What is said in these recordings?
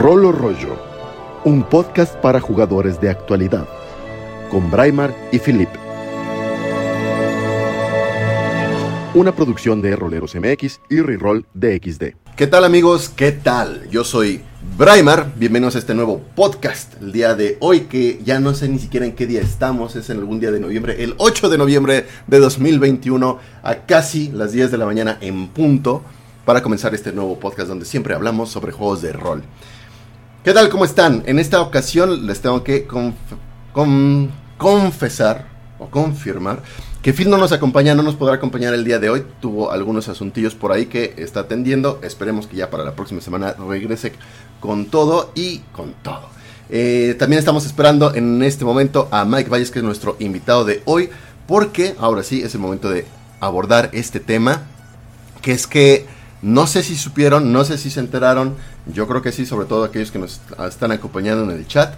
Rolo Rollo, un podcast para jugadores de actualidad, con Braimar y Philip. Una producción de Roleros MX y Reroll DXD. ¿Qué tal amigos? ¿Qué tal? Yo soy Braimar, bienvenidos a este nuevo podcast. El día de hoy, que ya no sé ni siquiera en qué día estamos, es en algún día de noviembre, el 8 de noviembre de 2021, a casi las 10 de la mañana en punto, para comenzar este nuevo podcast donde siempre hablamos sobre juegos de rol. ¿Qué tal? ¿Cómo están? En esta ocasión les tengo que confesar o confirmar que Phil no nos acompaña, no nos podrá acompañar el día de hoy. Tuvo algunos asuntillos por ahí que está atendiendo. Esperemos que ya para la próxima semana regrese con todo y con todo. Eh, también estamos esperando en este momento a Mike Valles, que es nuestro invitado de hoy, porque ahora sí es el momento de abordar este tema, que es que no sé si supieron, no sé si se enteraron, yo creo que sí, sobre todo aquellos que nos están acompañando en el chat,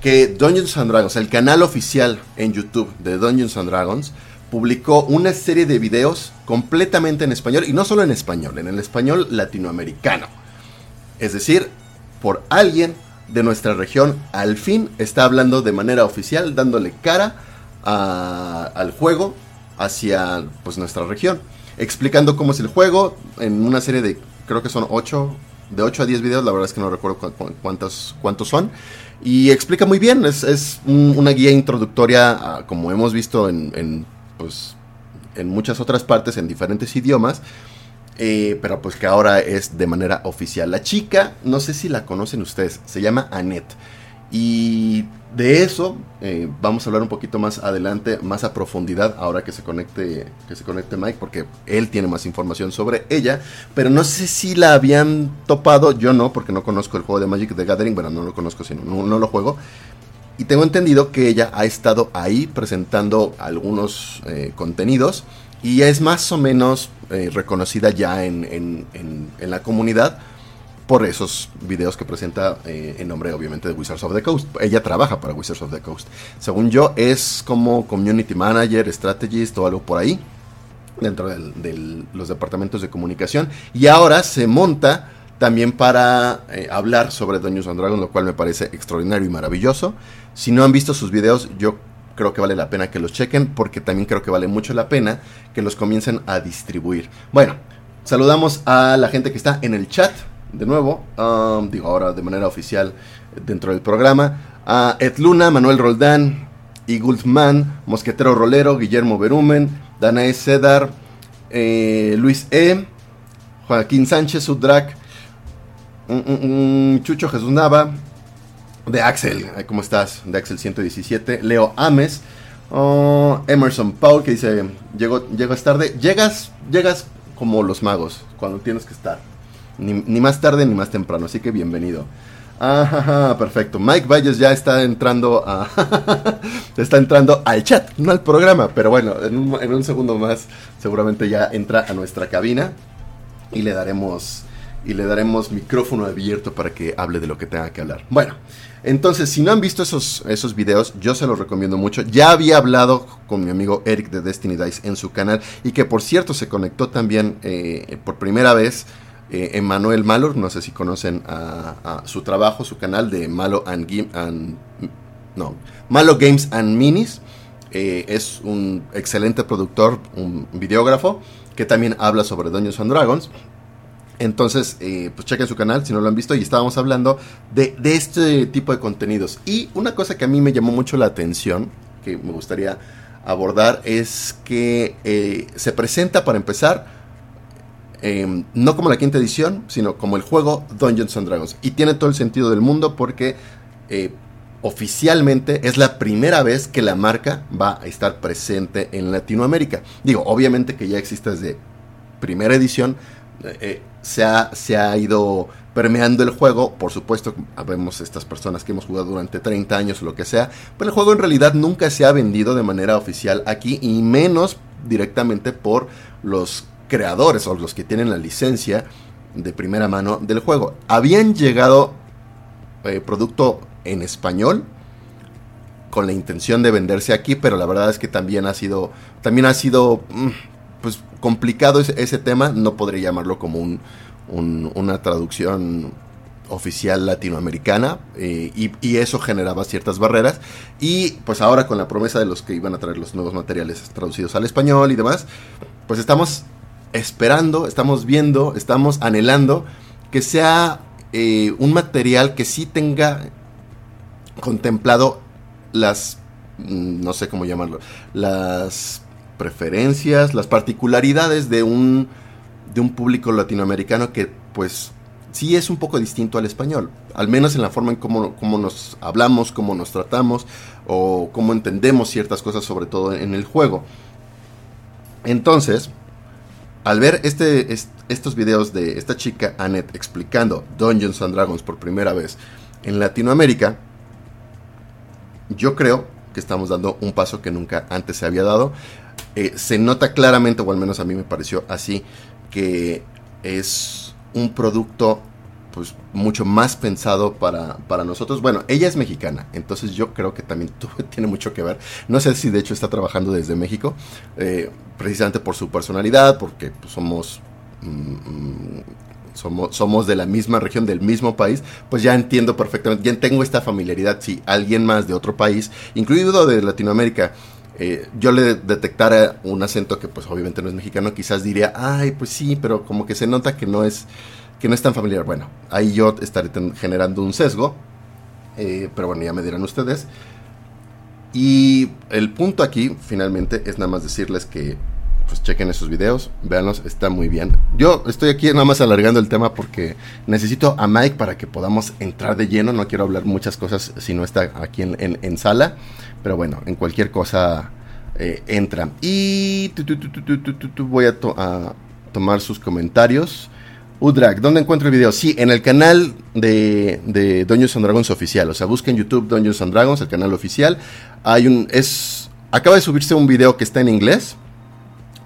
que Dungeons and Dragons, el canal oficial en YouTube de Dungeons and Dragons, publicó una serie de videos completamente en español, y no solo en español, en el español latinoamericano. Es decir, por alguien de nuestra región, al fin está hablando de manera oficial, dándole cara al juego hacia pues, nuestra región explicando cómo es el juego en una serie de, creo que son 8, de 8 a 10 videos, la verdad es que no recuerdo cuántos, cuántos son. Y explica muy bien, es, es una guía introductoria, como hemos visto en, en, pues, en muchas otras partes, en diferentes idiomas. Eh, pero pues que ahora es de manera oficial. La chica, no sé si la conocen ustedes, se llama Annette. Y de eso eh, vamos a hablar un poquito más adelante, más a profundidad, ahora que se conecte, que se conecte Mike, porque él tiene más información sobre ella. Pero no sé si la habían topado, yo no, porque no conozco el juego de Magic the Gathering, bueno, no lo conozco, sino no, lo juego. Y tengo entendido que ella ha estado ahí presentando algunos eh, contenidos y es más o menos eh, reconocida ya en, en la comunidad por esos videos que presenta eh, en nombre obviamente de Wizards of the Coast. Ella trabaja para Wizards of the Coast. Según yo es como community manager, strategist o algo por ahí dentro de los departamentos de comunicación y ahora se monta también para eh, hablar sobre Dungeons and Dragons, lo cual me parece extraordinario y maravilloso. Si no han visto sus videos, yo creo que vale la pena que los chequen porque también creo que vale mucho la pena que los comiencen a distribuir. Bueno, saludamos a la gente que está en el chat de nuevo, um, digo ahora de manera oficial dentro del programa, a Manuel Roldán, Igulfman, Mosquetero Rolero, Guillermo Berumen, Danae Cedar, eh, Luis E., Joaquín Sánchez, Udrak, mm, mm, mm, Chucho Jesús Nava, de Axel, ¿cómo estás? De Axel 117, Leo Ames, oh, Emerson Paul, que dice, llegas tarde, llegas, llegas como los magos, cuando tienes que estar. Ni, más tarde ni más temprano, así que bienvenido. Ah, perfecto. Mike Valles ya está entrando a está entrando al chat, no al programa, pero bueno, en un, segundo más seguramente ya entra a nuestra cabina y le daremos y le daremos micrófono abierto para que hable de lo que tenga que hablar. Bueno, entonces si no han visto esos, esos videos, yo se los recomiendo mucho. Ya había hablado con mi amigo Eric de Destiny Dice en su canal y que por cierto se conectó también eh, por primera vez eh, Emanuel Malor, no sé si conocen a, su trabajo, su canal de Malo and, no, Malo Games and Minis. Eh, es un excelente productor, un videógrafo, que también habla sobre Dungeons and Dragons. Entonces, eh, pues chequen su canal si no lo han visto y estábamos hablando de, de, este tipo de contenidos. Y una cosa que a mí me llamó mucho la atención, que me gustaría abordar, es que se presenta para empezar Em, no como la quinta edición, sino como el juego Dungeons and Dragons. Y tiene todo el sentido del mundo porque eh, oficialmente es la primera vez que la marca va a estar presente en Latinoamérica. Digo, obviamente que ya existe desde primera edición, eh, eh, se, ha, se ha ido permeando el juego. Por supuesto, vemos estas personas que hemos jugado durante 30 años o lo que sea, pero el juego en realidad nunca se ha vendido de manera oficial aquí y menos directamente por los creadores o los que tienen la licencia de primera mano del juego. Habían llegado eh, producto en español con la intención de venderse aquí, pero la verdad es que también ha sido, también ha sido mm, pues, complicado ese, tema. No podría llamarlo como un, una traducción oficial latinoamericana eh, y, y, eso generaba ciertas barreras y pues ahora con la promesa de los que iban a traer los nuevos materiales traducidos al español y demás, pues estamos esperando, estamos viendo, estamos anhelando que sea eh, un material que sí tenga contemplado las, mm, no sé cómo llamarlo, las preferencias, las particularidades de un, de un público latinoamericano que pues sí es un poco distinto al español, al menos en la forma en cómo, cómo nos hablamos, cómo nos tratamos o cómo entendemos ciertas cosas, sobre todo en el juego. Entonces, al ver este, estos videos de esta chica Annette explicando Dungeons and Dragons por primera vez en Latinoamérica, yo creo que estamos dando un paso que nunca antes se había dado. Eh, se nota claramente, o al menos a mí me pareció así, que es un producto pues mucho más pensado para, para, nosotros. Bueno, ella es mexicana, entonces yo creo que también tiene mucho que ver. No sé si de hecho está trabajando desde México, eh, precisamente por su personalidad, porque pues, somos, mm, somos, somos de la misma región, del mismo país, pues ya entiendo perfectamente, ya tengo esta familiaridad. Si alguien más de otro país, incluido de Latinoamérica, eh, yo le detectara un acento que pues obviamente no es mexicano, quizás diría, ay, pues sí, pero como que se nota que no es que no es tan familiar. Bueno, ahí yo estaré generando un sesgo, eh, pero bueno, ya me dirán ustedes. Y el punto aquí, finalmente, es nada más decirles que pues chequen esos videos, véanlos, está muy bien. Yo estoy aquí nada más alargando el tema porque necesito a Mike para que podamos entrar de lleno. No quiero hablar muchas cosas si no está aquí en, sala, pero bueno, en cualquier cosa eh, entra. Y voy a, a tomar sus comentarios. Udrak, ¿dónde encuentro el video? Sí, en el canal de, de Dungeons and Dragons oficial. O sea, busquen YouTube Dungeons and Dragons, el canal oficial. Hay un. es. Acaba de subirse un video que está en inglés.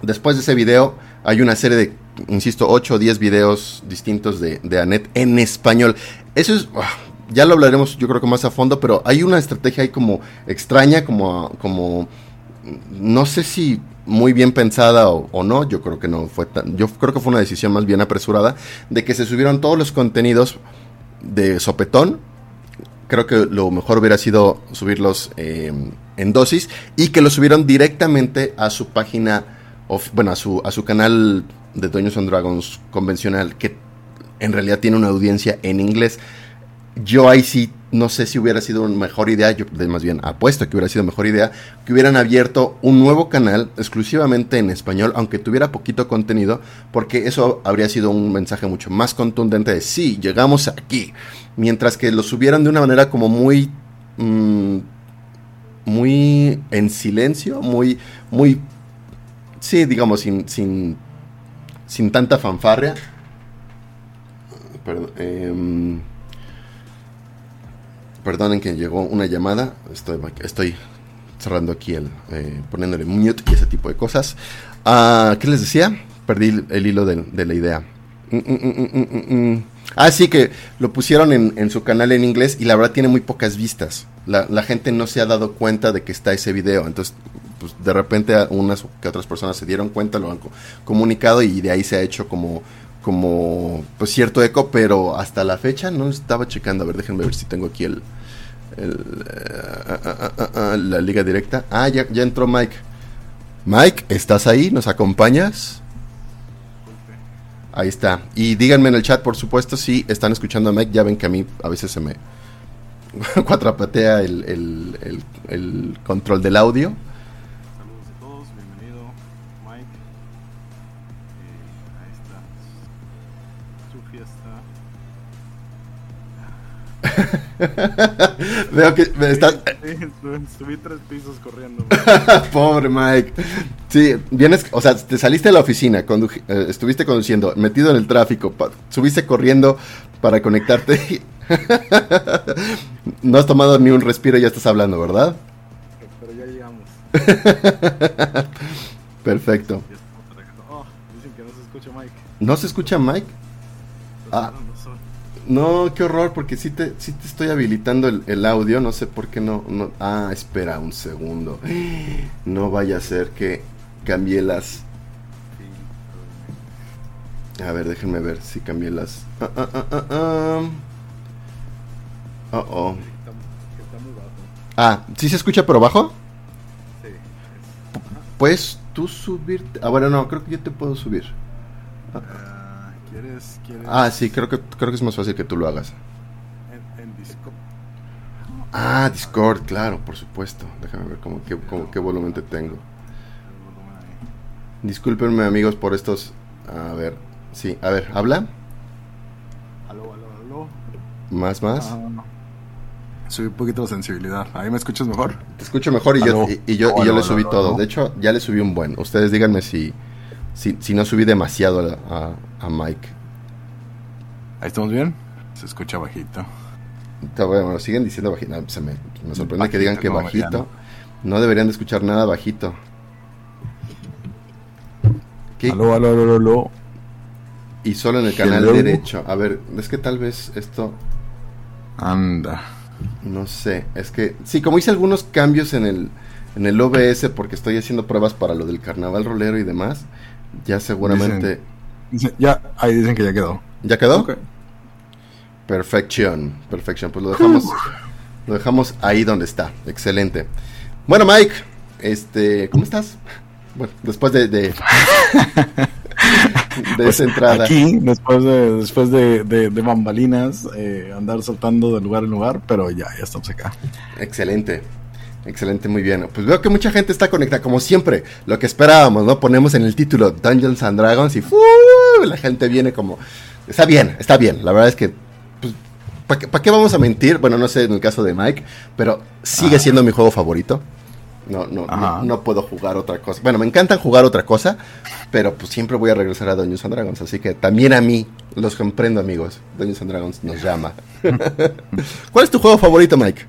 Después de ese video, hay una serie de, insisto, 8 o 10 videos distintos de, de Annette en español. Eso es. Ah, ya lo hablaremos, yo creo que más a fondo, pero hay una estrategia ahí como extraña, como. como no sé si muy bien pensada o, no, yo creo que no fue tan, yo creo que fue una decisión más bien apresurada de que se subieron todos los contenidos de sopetón. Creo que lo mejor hubiera sido subirlos em, en dosis y que lo subieron directamente a su página, bueno, a su, a su canal de Dungeons and Dragons convencional, que en realidad tiene una audiencia en inglés. Yo ahí sí no sé si hubiera sido una mejor idea, yo más bien apuesto que hubiera sido mejor idea, que hubieran abierto un nuevo canal exclusivamente en español, aunque tuviera poquito contenido, porque eso habría sido un mensaje mucho más contundente de sí, llegamos aquí, mientras que lo subieran de una manera como muy... Mm, muy en silencio, muy, muy, sí, digamos, sin, sin, sin tanta fanfarria. Perdón. Eh, Perdonen que llegó una llamada. Estoy, cerrando aquí el. Eh, poniéndole mute y ese tipo de cosas. Ah, ¿Qué les decía? Perdí el, hilo de, la idea. Mm, mm, mm, ah, sí, que lo pusieron en, su canal en inglés y la verdad tiene muy pocas vistas. La, gente no se ha dado cuenta de que está ese video. Entonces, pues de repente unas que otras personas se dieron cuenta, lo han comunicado y de ahí se ha hecho como como pues cierto eco, pero hasta la fecha no estaba checando. A ver, déjenme ver si tengo aquí el, el uh, la liga directa. Ah, ya, ya entró Mike. Mike, ¿estás ahí? ¿Nos acompañas? Ahí está. Y díganme en el chat, por supuesto, si están escuchando a Mike. Ya ven que a mí a veces se me cuatrapatea el, el control del audio. Veo que me estás. subí tres pisos corriendo. Pobre Mike. Sí, vienes, o sea, te saliste de la oficina, eh, estuviste conduciendo, metido en el tráfico, subiste corriendo para conectarte. no has tomado ni un respiro y ya estás hablando, ¿verdad? Pero ya llegamos. Perfecto. Oh, dicen que no se escucha Mike. ¿No se escucha Mike? Ah. No, qué horror, porque sí te, sí te estoy habilitando el, audio, no sé por qué no, no... Ah, espera un segundo. No vaya a ser que cambie las... A ver, déjenme ver si cambié las... Ah, ah, ah, Oh, oh. Bajo. Ah, ¿sí se escucha pero bajo? Sí. es- Puedes tú subirte. Ah, bueno, no, creo que yo te puedo subir. Ah, ¿Quieres, quieres? Ah, sí, creo que, creo que es más fácil que tú lo hagas. En, en Discord. Ah, Discord, claro, por supuesto. Déjame ver cómo, qué, cómo- qué volumen te tengo. Discúlpenme amigos por estos... A ver, sí, a ver, habla. Aló, aló, aló. Más, más. Ah, no. Subí un poquito la sensibilidad. ¿Ahí me escuchas mejor? Te escucho mejor y yo, y, y yo, y yo Aló, le subí aló, todo. aló. De hecho, ya le subí un buen. Ustedes díganme si, si, si no subí demasiado a, a- a Mike. ¿Ahí estamos bien? Se escucha bajito. Está bueno, siguen diciendo bajito. No, se me, me sorprende que digan que bajito. mediano. No deberían de escuchar nada bajito. ¿Qué? Aló, aló, aló, aló. Y solo en el canal Hello. derecho. A ver, es que tal vez esto, Anda. no sé, es que sí, como hice algunos cambios en el en el OBS porque estoy haciendo pruebas para lo del carnaval rolero y demás, ya seguramente Ya, ahí dicen que ya quedó. ya quedó. Ok. Perfección, perfección. Pues lo dejamos lo dejamos ahí donde está. Excelente. Bueno, Mike, este, ¿cómo estás? Bueno, después de de, de esa entrada. Pues, Aquí, después de, después de, de, de bambalinas, eh, andar saltando de lugar en lugar, pero ya, ya estamos acá. Excelente. Excelente, muy bien. Pues veo que mucha gente está conectada, como siempre, lo que esperábamos, ¿no? Ponemos en el título Dungeons and Dragons y la gente viene como... Está bien, está bien. La verdad es que... Pues, ¿Para qué, pa' qué vamos a mentir? Bueno, no sé en el caso de Mike, pero sigue Ah. siendo mi juego favorito. No, no, no, no puedo jugar otra cosa. Bueno, me encantan jugar otra cosa, pero pues siempre voy a regresar a Dungeons and Dragons. Así que también a mí, los comprendo, amigos. Dungeons and Dragons nos llama. ¿Cuál es tu juego favorito, Mike?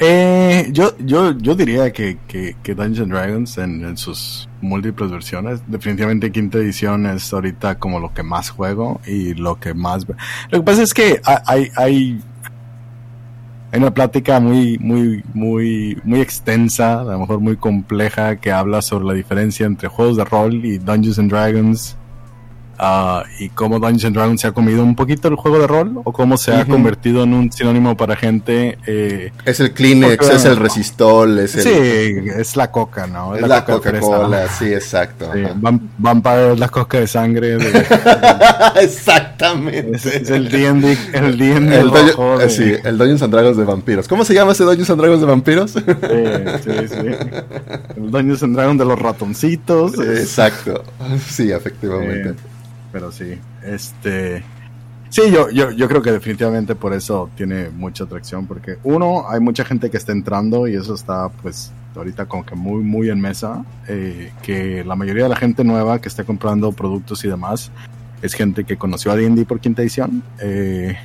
Eh, yo, yo, yo diría que, que, que Dungeons Dragons en, sus múltiples versiones, definitivamente quinta edición es ahorita como lo que más juego y lo que más... Lo que pasa es que ha- hay, hay, hay una plática muy, muy, muy, muy extensa, a lo mejor muy compleja, que habla sobre la diferencia entre juegos de rol y Dungeons and Dragons. Ah, y cómo Dungeons and Dragons se ha comido un poquito el juego de rol o cómo se ha convertido en un sinónimo para gente eh, Es el Kleenex, Porque, es el Resistol, es, el- Sí, es la coca, ¿no? es la coca de fresa. Coca-Cola, sí, exacto. Sí, Vampire es la coca de sangre. de- Exactamente. es, es el D&D, el rojo eh, sí, el Dungeons and Dragons de vampiros. ¿Cómo se llama ese Dungeons and Dragons de vampiros? Sí, sí, sí. El Dungeons and Dragons de los ratoncitos. Exacto. Sí, efectivamente. Eh, pero sí, este... Sí, yo, yo, yo creo que definitivamente por eso tiene mucha atracción, porque uno, hay mucha gente que está entrando y eso está pues ahorita como que muy, muy en mesa, eh, que la mayoría de la gente nueva que está comprando productos y demás es gente que conoció a D&D por quinta edición. eh,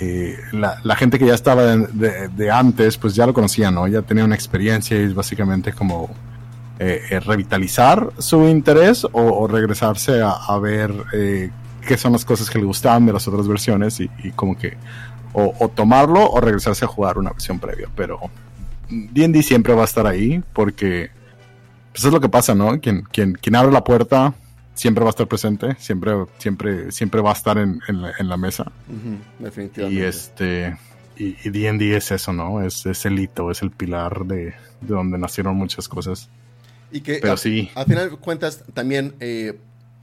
eh, la, gente que ya estaba de- de antes, pues ya lo conocía, ¿no? Ya tenía una experiencia y es básicamente como eh, eh, revitalizar su interés o, o regresarse a, a ver eh, qué son las cosas que le gustaban de las otras versiones y, y como que o, o tomarlo o regresarse a jugar una versión previa. Pero D&D siempre va a estar ahí porque pues es lo que pasa, ¿no? Quien, quien, quien abre la puerta siempre va a estar presente, siempre, siempre, siempre va a estar en, en la, en la mesa. Ujú, Y definitivamente. este y y D&D es eso, ¿no? Es, es el hito, es el pilar de, de donde nacieron muchas cosas. Y que Pero a, sí, a final de cuentas también, eh,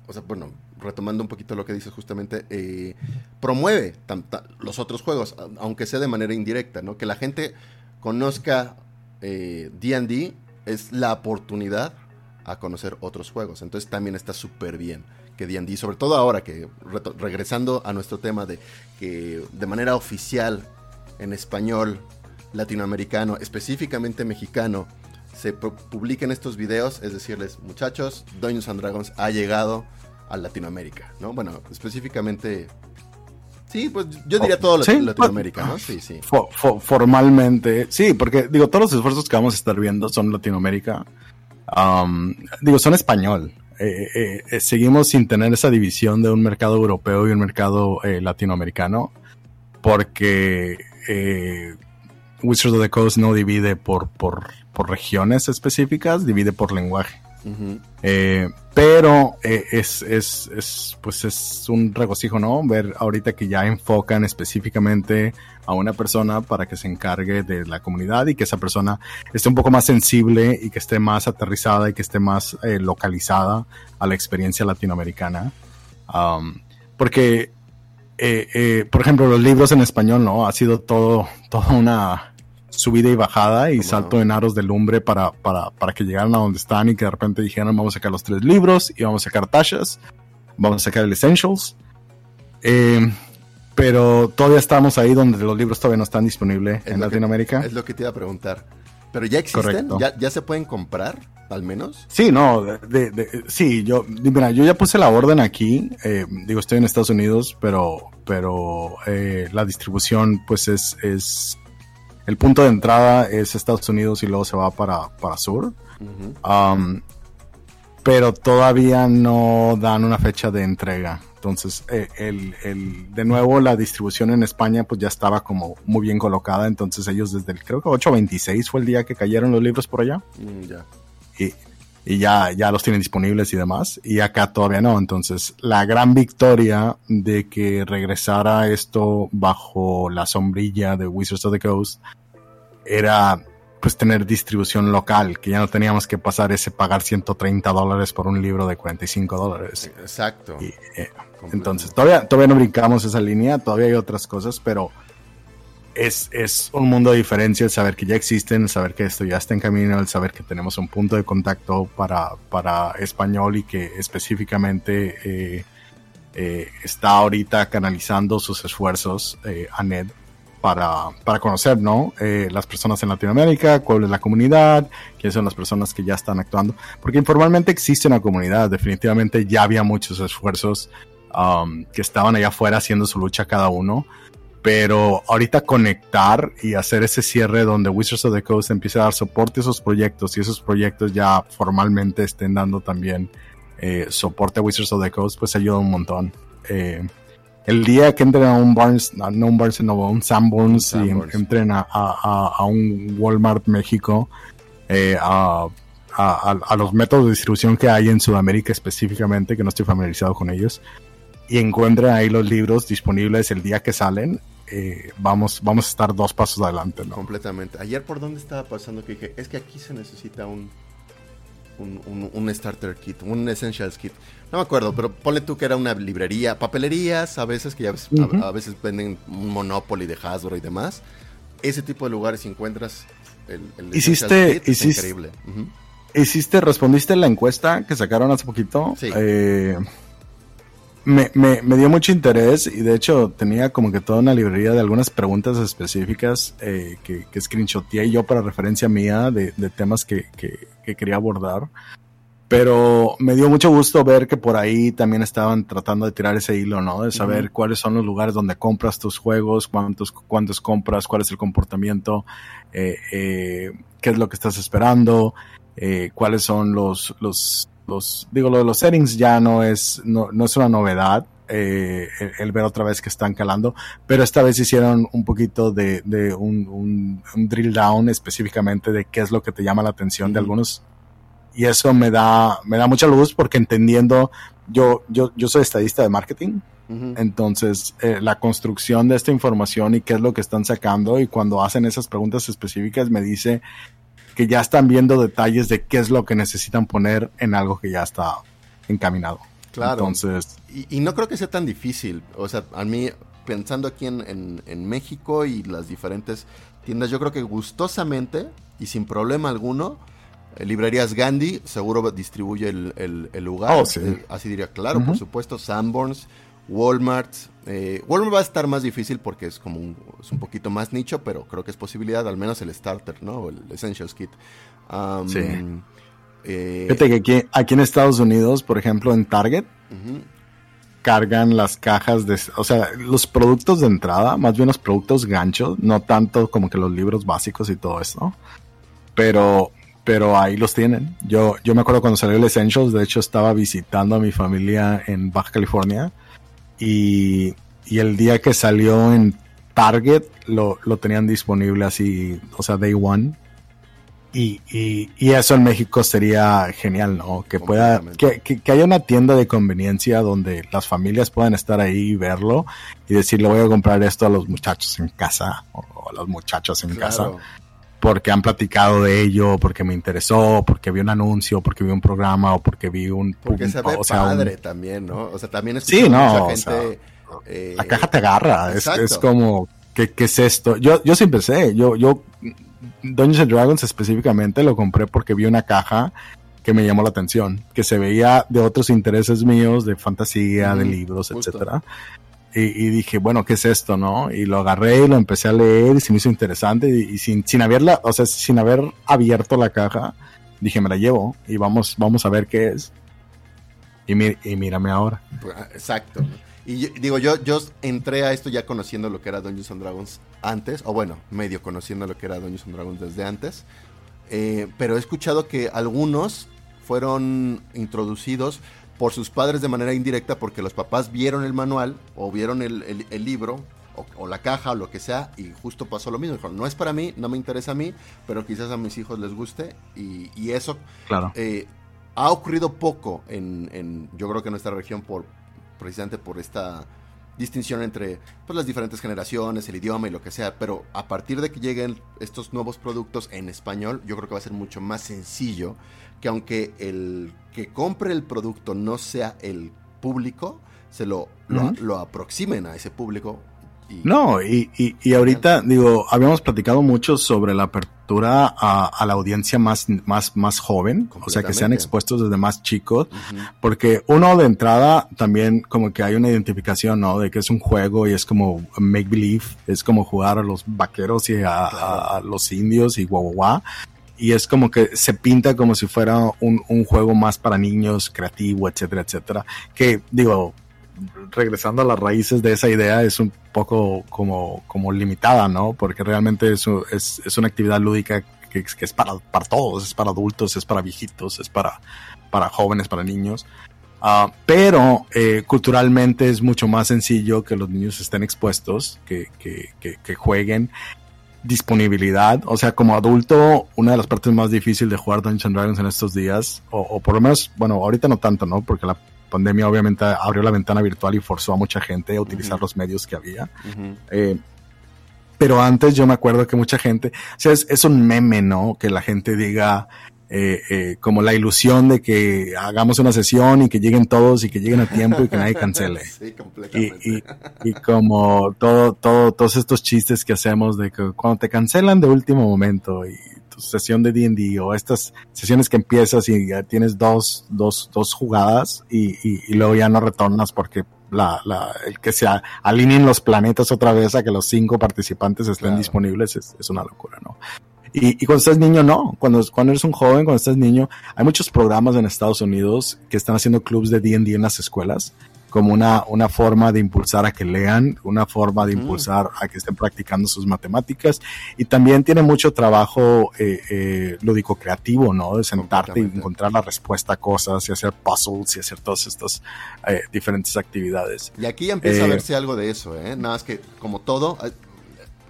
o sea, bueno, retomando un poquito lo que dices justamente, eh, promueve los otros juegos, aunque sea de manera indirecta, ¿no? Que la gente conozca eh, D&D es la oportunidad a conocer otros juegos. Entonces también está súper bien que D&D, sobre todo ahora que regresando a nuestro tema de que de manera oficial en español latinoamericano, específicamente mexicano, se pu- publiquen estos videos, es decirles, muchachos, Dungeons and Dragons ha llegado a Latinoamérica, ¿no? Bueno, específicamente, sí, pues yo diría todo Lat- Sí, Latinoamérica, ¿no? Sí, sí. fo- formalmente, sí, porque digo, todos los esfuerzos que vamos a estar viendo son Latinoamérica. Am, digo, son español. Eh, eh, eh, seguimos sin tener esa división de un mercado europeo y un mercado eh, latinoamericano, porque Wizards of the Coast no divide por, por, por regiones específicas, divide por lenguaje. Eh, pero eh, es, es, es, pues es un regocijo, ¿no? Ver ahorita que ya enfocan específicamente a una persona para que se encargue de la comunidad y que esa persona esté un poco más sensible y que esté más aterrizada y que esté más eh, localizada a la experiencia latinoamericana. Um, porque, por ejemplo, los libros en español, ¿no? Ha sido todo, toda una subida y bajada y salto en aros de lumbre para, para, para, que llegaran a donde están y que de repente dijeran vamos a sacar los tres libros y vamos a sacar tachas, vamos a sacar el Essentials. Eh, pero todavía estamos ahí donde los libros todavía no están disponibles en Latinoamérica. es lo que te iba a preguntar. ¿Pero ya existen? ¿Ya, ¿Ya, se pueden comprar, al menos? Sí, no, de, sí, yo, mira, yo ya puse la orden aquí, eh, digo, estoy en Estados Unidos, pero, pero eh, la distribución pues es, es el punto de entrada es Estados Unidos y luego se va para, para sur. Um, pero todavía no dan una fecha de entrega. Entonces, eh, el, de nuevo, la distribución en España pues ya estaba como muy bien colocada. Entonces ellos desde el, creo que 8.26 fue el día que cayeron los libros por allá. Mm, ya. Y, y ya, ya los tienen disponibles y demás. Y acá todavía no. Entonces, la gran victoria de que regresara esto bajo la sombrilla de Wizards of the Coast era pues tener distribución local, que ya no teníamos que pasar ese pagar 130 dólares por un libro de 45 dólares. Exacto. Eh, entonces, todavía, todavía no brincamos esa línea, todavía hay otras cosas, pero es, es un mundo de diferencia el saber que ya existen, el saber que esto ya está en camino, el saber que tenemos un punto de contacto para, para español y que específicamente eh, eh, está ahorita canalizando sus esfuerzos a NED para, para conocer, ¿no? las personas en Latinoamérica, cuál es la comunidad, quiénes son las personas que ya están actuando. Porque informalmente existe una comunidad, definitivamente ya había muchos esfuerzos um, que estaban allá afuera haciendo su lucha cada uno pero ahorita conectar y hacer ese cierre donde Wizards of the Coast empiece a dar soporte a esos proyectos y esos proyectos ya formalmente estén dando también eh, soporte a Wizards of the Coast, pues ayuda un montón. Eh, el día que entren a un Barnes, no un Barnes, no, un Sanborns y entren a, a, un Walmart México, eh, a, a, los métodos de distribución que hay en Sudamérica específicamente, que no estoy familiarizado con ellos, y encuentren ahí los libros disponibles el día que salen, eh, vamos, vamos a estar dos pasos adelante, ¿no? Completamente. Ayer por dónde estaba pasando que dije, es que aquí se necesita un, un, starter kit, un essentials kit. No me acuerdo, pero ponle tú que era una librería, papelerías, a veces que ya a, veces venden un Monopoly de Hasbro y demás. Ese tipo de lugares si encuentras el, el hiciste, kit, increíble. Hiciste, respondiste la encuesta que sacaron hace poquito. Sí. Eh, me, me, me, dio mucho interés y de hecho tenía como que toda una librería de algunas preguntas específicas eh, que, que screenshoteé yo para referencia mía de, de temas que, que, que, quería abordar. Pero me dio mucho gusto ver que por ahí también estaban tratando de tirar ese hilo, ¿no? De saber cuáles son los lugares donde compras tus juegos, cuántos, cuántos compras, cuál es el comportamiento, eh, eh, qué es lo que estás esperando, eh, cuáles son los, los digo, lo de los settings ya no es, no, no es una novedad. Eh, el, ver otra vez que están calando, pero esta vez hicieron un poquito de, de un, un, drill down específicamente de qué es lo que te llama la atención de algunos y eso me da, me da mucha luz porque entendiendo, yo, yo, yo soy estadista de marketing, entonces eh, la construcción de esta información y qué es lo que están sacando y cuando hacen esas preguntas específicas me dice que ya están viendo detalles de qué es lo que necesitan poner en algo que ya está encaminado. Claro. Entonces. Y, no creo que sea tan difícil. O sea, a mí, pensando aquí en, en, México y las diferentes tiendas, yo creo que gustosamente y sin problema alguno, eh, Librerías Gandhi seguro distribuye el, el, lugar. Oh, sí. Eh, así diría, claro, por supuesto. Sanborns, Walmart. Eh, Walmart va a estar más difícil porque es como un, es un poquito más nicho, pero creo que es posibilidad, al menos el starter, ¿no? El Essentials Kit. sí. Eh, Fíjate que aquí, aquí, en Estados Unidos, por ejemplo, en Target, cargan las cajas de, o sea, los productos de entrada, más bien los productos ganchos, no tanto como que los libros básicos y todo eso, pero, pero ahí los tienen. Yo, yo me acuerdo cuando salió el Essentials, de hecho estaba visitando a mi familia en Baja California y, el día que salió en Target lo, lo, tenían disponible así, o sea, day one. y, y, eso en México sería genial, ¿no? Que pueda, que, que, haya una tienda de conveniencia donde las familias puedan estar ahí y verlo y decir, le voy a comprar esto a los muchachos en casa o a los muchachos en casa porque han platicado de ello, porque me interesó, porque vi un anuncio, porque vi un programa o porque vi un... Porque se ve padre también, ¿no? O sea, también es sí, no, gente... Eh, la caja te agarra, es, es, como, ¿qué, ¿qué, es esto? Yo, yo siempre sé, yo, yo, Dungeons and Dragons específicamente lo compré porque vi una caja que me llamó la atención, que se veía de otros intereses míos, de fantasía, de libros, etcétera. Y, dije, bueno, ¿qué es esto, no? Y lo agarré y lo empecé a leer y se me hizo interesante y, sin, sin haberla, o sea, sin haber abierto la caja, dije, me la llevo y vamos, vamos a ver qué es. Y, y mírame ahora. Pues, ah, exacto. Y digo, yo, yo entré a esto ya conociendo lo que era Dungeons and Dragons antes, o bueno, medio conociendo lo que era Dungeons and Dragons desde antes. Eh, pero he escuchado que algunos fueron introducidos por sus padres de manera indirecta porque los papás vieron el manual o vieron el, libro o, la caja o lo que sea y justo pasó lo mismo. Dijeron, no es para mí, no me interesa a mí, pero quizás a mis hijos les guste y, eso claro. Eh, ha ocurrido poco en, en, yo creo que en nuestra región por precisamente por esta distinción entre pues, las diferentes generaciones, el idioma y lo que sea, pero a partir de que lleguen estos nuevos productos en español, yo creo que va a ser mucho más sencillo que aunque el que compre el producto no sea el público, se lo, lo, aproximen a ese público. no, y, y, ahorita, digo, habíamos platicado mucho sobre la apertura a, la audiencia más, más, más joven, o sea, que sean expuestos desde más chicos, porque uno de entrada también como que hay una identificación, ¿no? De que es un juego y es como make believe, es como jugar a los vaqueros y a, los indios y guau, guau, y es como que se pinta como si fuera un, un, juego más para niños, creativo, etcétera, etcétera. Que digo, regresando a las raíces de esa idea, es un poco como, como limitada, ¿no? Porque realmente es, es, es una actividad lúdica que, que, es para, para todos, es para adultos, es para viejitos, es para, para jóvenes, para niños. Uh, pero eh, culturalmente es mucho más sencillo que los niños estén expuestos, que, que, que, que jueguen disponibilidad. O sea, como adulto, una de las partes más difíciles de jugar Dungeons Dragons en estos días, o, por lo menos, bueno, ahorita no tanto, ¿no? Porque la pandemia obviamente abrió la ventana virtual y forzó a mucha gente a utilizar los medios que había. eh, pero antes yo me acuerdo que mucha gente, o sea, es, es, un meme, ¿no? Que la gente diga, eh, eh, como la ilusión de que hagamos una sesión y que lleguen todos y que lleguen a tiempo y que nadie cancele. Sí, completamente. Y, y, como todo, todo, todos estos chistes que hacemos de que cuando te cancelan de último momento y tu sesión de D&D o estas sesiones que empiezas y ya tienes dos, dos, dos jugadas y, y, luego ya no retornas porque la, la, el que se alineen los planetas otra vez a que los cinco participantes estén disponibles es, es, una locura, ¿no? Y, cuando estás niño, no. Cuando, cuando eres un joven, cuando estás niño, hay muchos programas en Estados Unidos que están haciendo clubs de D&D en las escuelas como una, una forma de impulsar a que lean, una forma de impulsar a que estén practicando sus matemáticas y también tiene mucho trabajo eh, eh, lúdico creativo, ¿no? De sentarte y encontrar la respuesta a cosas y hacer puzzles y hacer todas estas eh, diferentes actividades. Y aquí ya empieza a verse algo de eso, ¿eh? Nada más que como todo,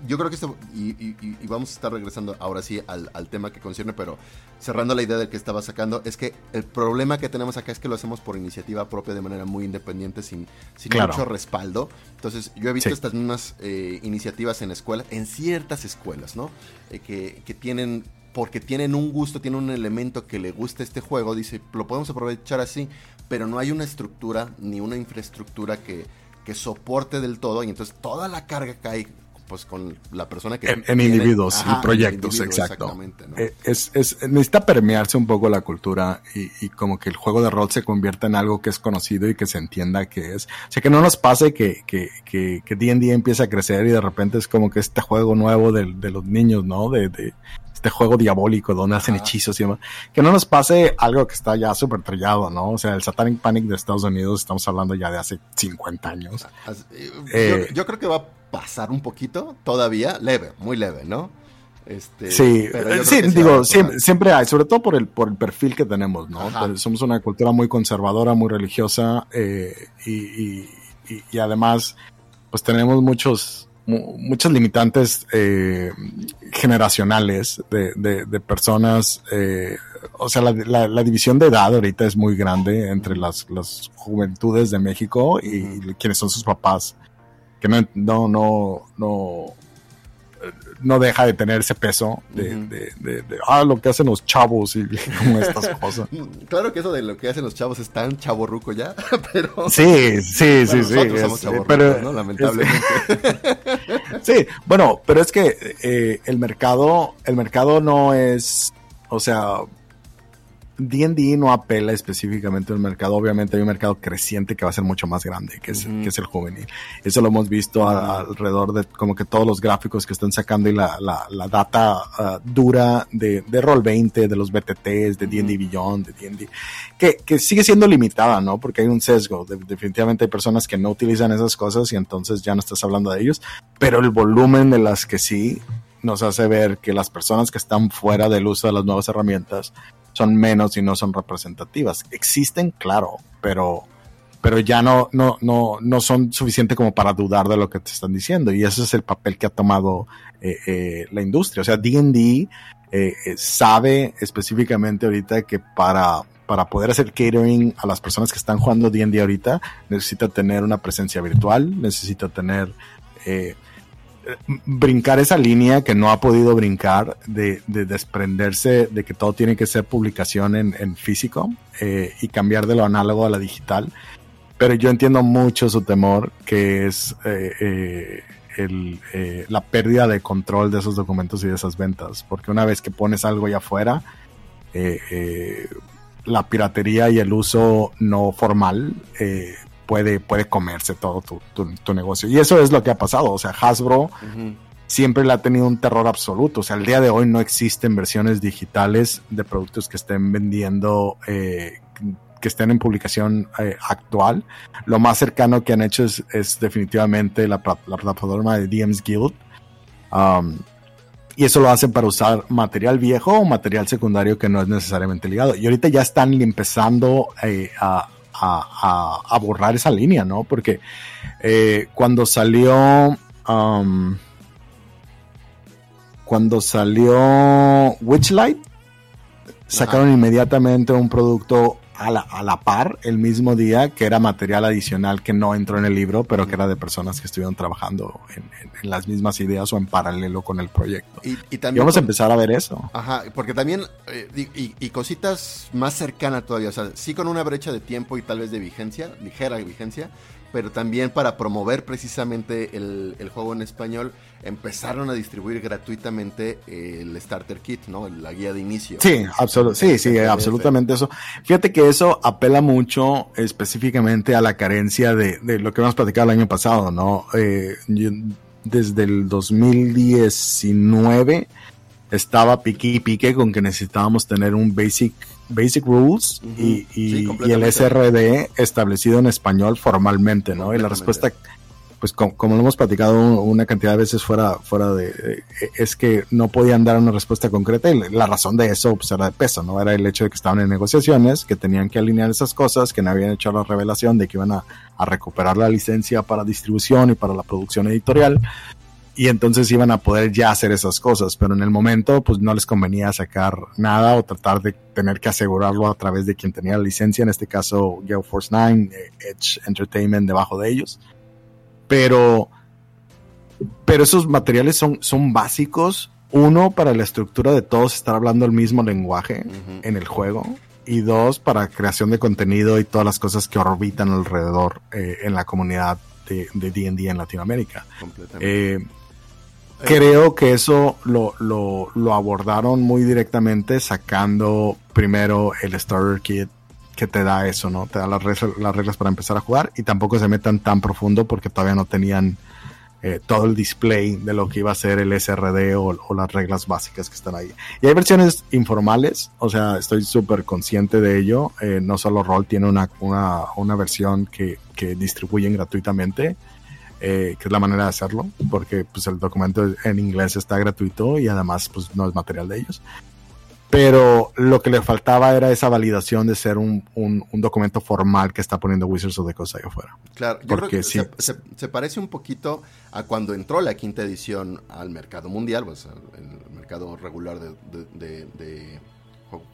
yo creo que esto, y, vamos a estar regresando ahora sí al, tema que concierne, pero cerrando la idea del que estaba sacando, es que el problema que tenemos acá es que lo hacemos por iniciativa propia de manera muy independiente, sin, sin mucho respaldo. Entonces, yo he visto estas mismas eh, iniciativas en escuelas, en ciertas escuelas, ¿no? Eh, que, que tienen porque tienen un gusto, tienen un elemento que le gusta este juego, dice, lo podemos aprovechar así, pero no hay una estructura ni una infraestructura que, que soporte del todo y entonces toda la carga cae pues con la persona que... En, individuos y proyectos, exacto. Eh, es, es, necesita permearse un poco la cultura y, y, como que el juego de rol se convierta en algo que es conocido y que se entienda que es. O sea, que no nos pase que que que, que D&D empieza a crecer y de repente es como que este juego nuevo de, de los niños, ¿no? De, de, este juego diabólico donde hacen hechizos y demás. Que no nos pase algo que está ya súper trillado, ¿no? O sea, el Satanic Panic de Estados Unidos, estamos hablando ya de hace 50 años. Eh, eh, yo, creo que va a pasar un poquito todavía, leve, muy leve, ¿no? Este, sí, sí digo, siempre, hay, sobre todo por el, por el perfil que tenemos, ¿no? Pues somos una cultura muy conservadora, muy religiosa eh, y, y, y, además, pues tenemos muchos muchas limitantes eh, generacionales de, personas. Eh, o sea, la, división de edad ahorita es muy grande entre las, las juventudes de México y, quienes son sus papás. Que no, no, no, no no deja de tener ese peso de, ah, lo que hacen los chavos y como estas cosas. Claro que eso de lo que hacen los chavos es tan chaborruco ya, pero... Sí, sí, sí, sí. pero, ¿no? Lamentablemente. sí, bueno, pero es que eh, el mercado, el mercado no es, o sea, D&D no apela específicamente al mercado. Obviamente hay un mercado creciente que va a ser mucho más grande, que es, que es el juvenil. Eso lo hemos visto alrededor de como que todos los gráficos que están sacando y la, la, data ah, dura de, de Roll20, de los BTTs, de D&D Beyond, de D&D, que, que, sigue siendo limitada, ¿no? Porque hay un sesgo. definitivamente hay personas que no utilizan esas cosas y entonces ya no estás hablando de ellos. Pero el volumen de las que sí nos hace ver que las personas que están fuera del uso de las nuevas herramientas son menos y no son representativas. Existen, claro, pero, pero ya no, no, no, no son suficientes como para dudar de lo que te están diciendo. Y ese es el papel que ha tomado eh, eh, la industria. O sea, D&D eh, sabe específicamente ahorita que para, para poder hacer catering a las personas que están jugando D&D ahorita, necesita tener una presencia virtual, necesita tener brincar esa línea que no ha podido brincar de, desprenderse de que todo tiene que ser publicación en, físico eh, y cambiar de lo análogo a la digital. Pero yo entiendo mucho su temor, que es eh, eh, la pérdida de control de esos documentos y de esas ventas. Porque una vez que pones algo allá afuera, la piratería y el uso no formal puede, puede comerse todo tu, negocio. Y eso es lo que ha pasado. O sea, Hasbro siempre le ha tenido un terror absoluto. O sea, al día de hoy no existen versiones digitales de productos que estén vendiendo, eh, que estén en publicación eh, actual. Lo más cercano que han hecho es, definitivamente la, plataforma de DM's Guild. Um, y eso lo hacen para usar material viejo o material secundario que no es necesariamente ligado. Y ahorita ya están empezando eh, a, a, borrar esa línea, ¿no? Porque eh, cuando salió... cuando salió Witchlight, sacaron inmediatamente un producto a la, a la, par el mismo día, que era material adicional que no entró en el libro, pero que era de personas que estuvieron trabajando en, las mismas ideas o en paralelo con el proyecto. Y, también vamos a empezar a ver eso. Ajá, porque también, eh, y, cositas más cercanas todavía, o sea, sí con una brecha de tiempo y tal vez de vigencia, ligera vigencia, pero también para promover precisamente el, juego en español, empezaron a distribuir gratuitamente el Starter Kit, ¿no? La guía de inicio. Sí, sí, sí, absolutamente eso. Fíjate que eso apela mucho específicamente a la carencia de, lo que hemos platicado el año pasado, ¿no? Eh, desde el 2019 estaba pique y pique con que necesitábamos tener un basic Basic Rules y, el SRD establecido en español formalmente, ¿no? Y la respuesta, pues como, lo hemos platicado una cantidad de veces fuera, fuera de, es que no podían dar una respuesta concreta y la razón de eso pues, era de peso, ¿no? Era el hecho de que estaban en negociaciones, que tenían que alinear esas cosas, que no habían hecho la revelación de que iban a, a recuperar la licencia para distribución y para la producción editorial y entonces iban a poder ya hacer esas cosas, pero en el momento pues no les convenía sacar nada o tratar de tener que asegurarlo a través de quien tenía la licencia, en este caso Gale Force 9, eh, Edge Entertainment debajo de ellos. Pero, pero esos materiales son, son básicos, uno para la estructura de todos estar hablando el mismo lenguaje en el juego y dos para creación de contenido y todas las cosas que orbitan alrededor eh, en la comunidad de D&D en Latinoamérica. Eh, creo que eso lo, lo, abordaron muy directamente sacando primero el Starter Kit que te da eso, ¿no? Te da las, reglas, las reglas para empezar a jugar y tampoco se metan tan profundo porque todavía no tenían eh, todo el display de lo que iba a ser el SRD o, las reglas básicas que están ahí. Y hay versiones informales, o sea, estoy súper consciente de ello. Eh, no solo Roll tiene una, una, una versión que, que distribuyen gratuitamente eh, que es la manera de hacerlo, porque pues el documento en inglés está gratuito y además pues no es material de ellos. pero lo que le faltaba era esa validación de ser un, un, documento formal que está poniendo Wizards of the Coast ahí afuera. Claro, yo creo que se, se, parece un poquito a cuando entró la quinta edición al mercado mundial, pues el mercado regular de, de,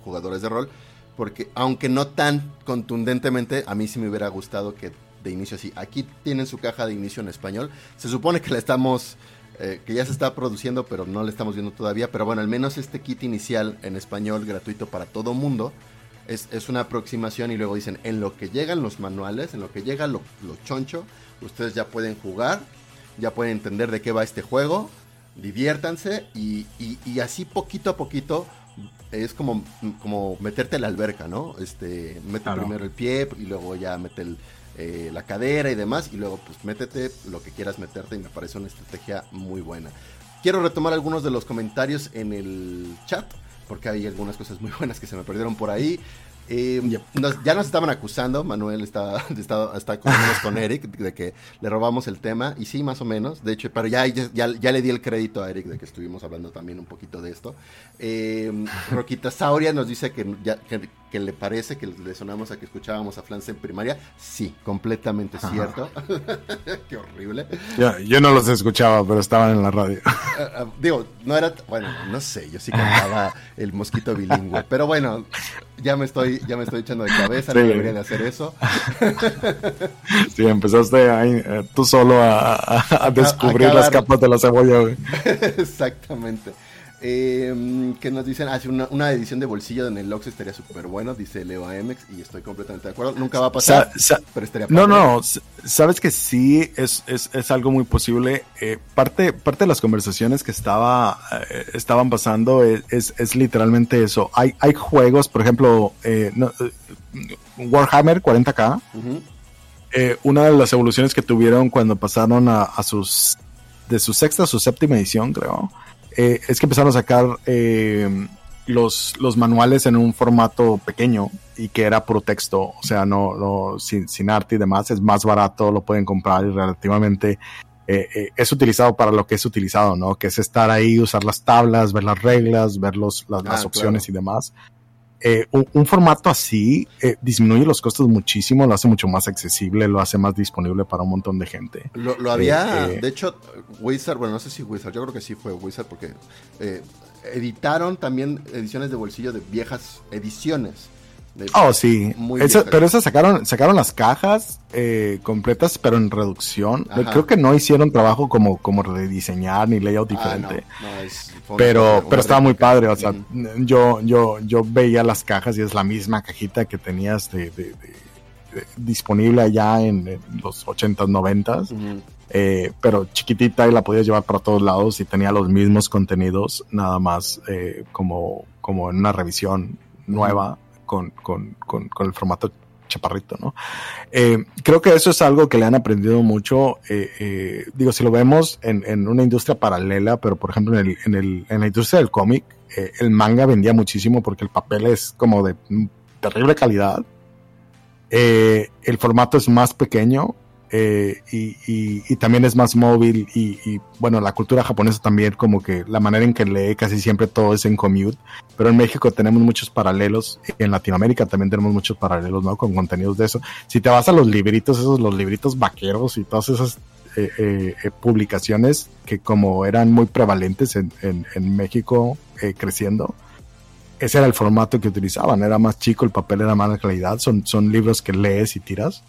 jugadores de rol, porque aunque no tan contundentemente, a mí sí me hubiera gustado que de inicio así, aquí tienen su caja de inicio en español, se supone que la estamos eh, que ya se está produciendo, pero no lo estamos viendo todavía. Pero bueno, al menos este kit inicial en español gratuito para todo mundo es, es una aproximación y luego dicen, en lo que llegan los manuales, en lo que llega lo, choncho, ustedes ya pueden jugar, ya pueden entender de qué va este juego, diviértanse y, y, así poquito a poquito es como, como meterte a la alberca, ¿no? Este, mete primero el pie y luego ya mete el, eh, la cadera y demás, y luego pues métete lo que quieras meterte y me parece una estrategia muy buena. Quiero retomar algunos de los comentarios en el chat, porque hay algunas cosas muy buenas que se me perdieron por ahí. Eh, ya nos estaban acusando, Manuel está, está, con Eric, de que le robamos el tema, y sí, más o menos, de hecho, pero ya, ya, le di el crédito a Eric de que estuvimos hablando también un poquito de esto. Eh, Roquita Sauria nos dice que, ya, que, le parece que le sonamos a que escuchábamos a Flans en primaria. Sí, completamente cierto. Qué horrible. yo no los escuchaba, pero estaban en la radio. Ah, ah, digo, no era, bueno, no sé, yo sí cantaba el mosquito bilingüe, pero bueno, ya me estoy, ya me estoy echando de cabeza, no debería de hacer eso. Sí, empezaste ahí, eh, tú solo a, descubrir las capas de la cebolla, Exactamente. Eh, que nos dicen, hace ah, una, edición de bolsillo en el Lox estaría súper bueno, dice Leo Amex, y estoy completamente de acuerdo. Nunca va a pasar, pero estaría No, no, sabes que sí, es, es, es algo muy posible. Eh, parte, parte de las conversaciones que estaba, eh, estaban pasando es, es, literalmente eso. Hay, hay juegos, por ejemplo, eh, Warhammer 40k. una de las evoluciones que tuvieron cuando pasaron a, a sus de su sexta a su séptima edición, creo, eh, es que empezaron a sacar eh, los, los manuales en un formato pequeño y que era puro texto, o sea, no, no sin, sin, arte y demás, es más barato, lo pueden comprar y relativamente eh, es utilizado para lo que es utilizado, ¿no? Que es estar ahí, usar las tablas, ver las reglas, ver los, las, ah, opciones y demás. Eh, un, formato así eh, disminuye los costos muchísimo, lo hace mucho más accesible, lo hace más disponible para un montón de gente. Lo, había, eh, de hecho, Wizard, bueno, no sé si Wizard, yo creo que sí fue Wizard porque editaron también ediciones de bolsillo de viejas ediciones Oh, sí. pero esas sacaron, sacaron las cajas eh, completas, pero en reducción. Creo que no hicieron trabajo como, como rediseñar ni layout ah, diferente. pero, pero estaba muy padre. O sea, yo, yo, yo veía las cajas y es la misma cajita que tenías de, disponible allá en, los 80s, 90s. Eh, pero chiquitita y la podías llevar para todos lados y tenía los mismos contenidos, nada más eh, como, como en una revisión nueva con, con, con, el formato chaparrito, ¿no? Eh, creo que eso es algo que le han aprendido mucho, eh, eh, digo, si lo vemos en, en, una industria paralela, pero por ejemplo en, el, en, el, en la industria del cómic, el manga vendía muchísimo porque el papel es como de terrible calidad, el formato es más pequeño, eh, y, también es más móvil y, bueno, la cultura japonesa también como que la manera en que lee casi siempre todo es en commute, pero en México tenemos muchos paralelos, en Latinoamérica también tenemos muchos paralelos, ¿no? Con contenidos de eso. Si te vas a los libritos, esos, los libritos vaqueros y todas esas eh, eh, publicaciones que como eran muy prevalentes en, México creciendo, ese era el formato que utilizaban, era más chico, el papel era más de calidad, son, son libros que lees y tiras.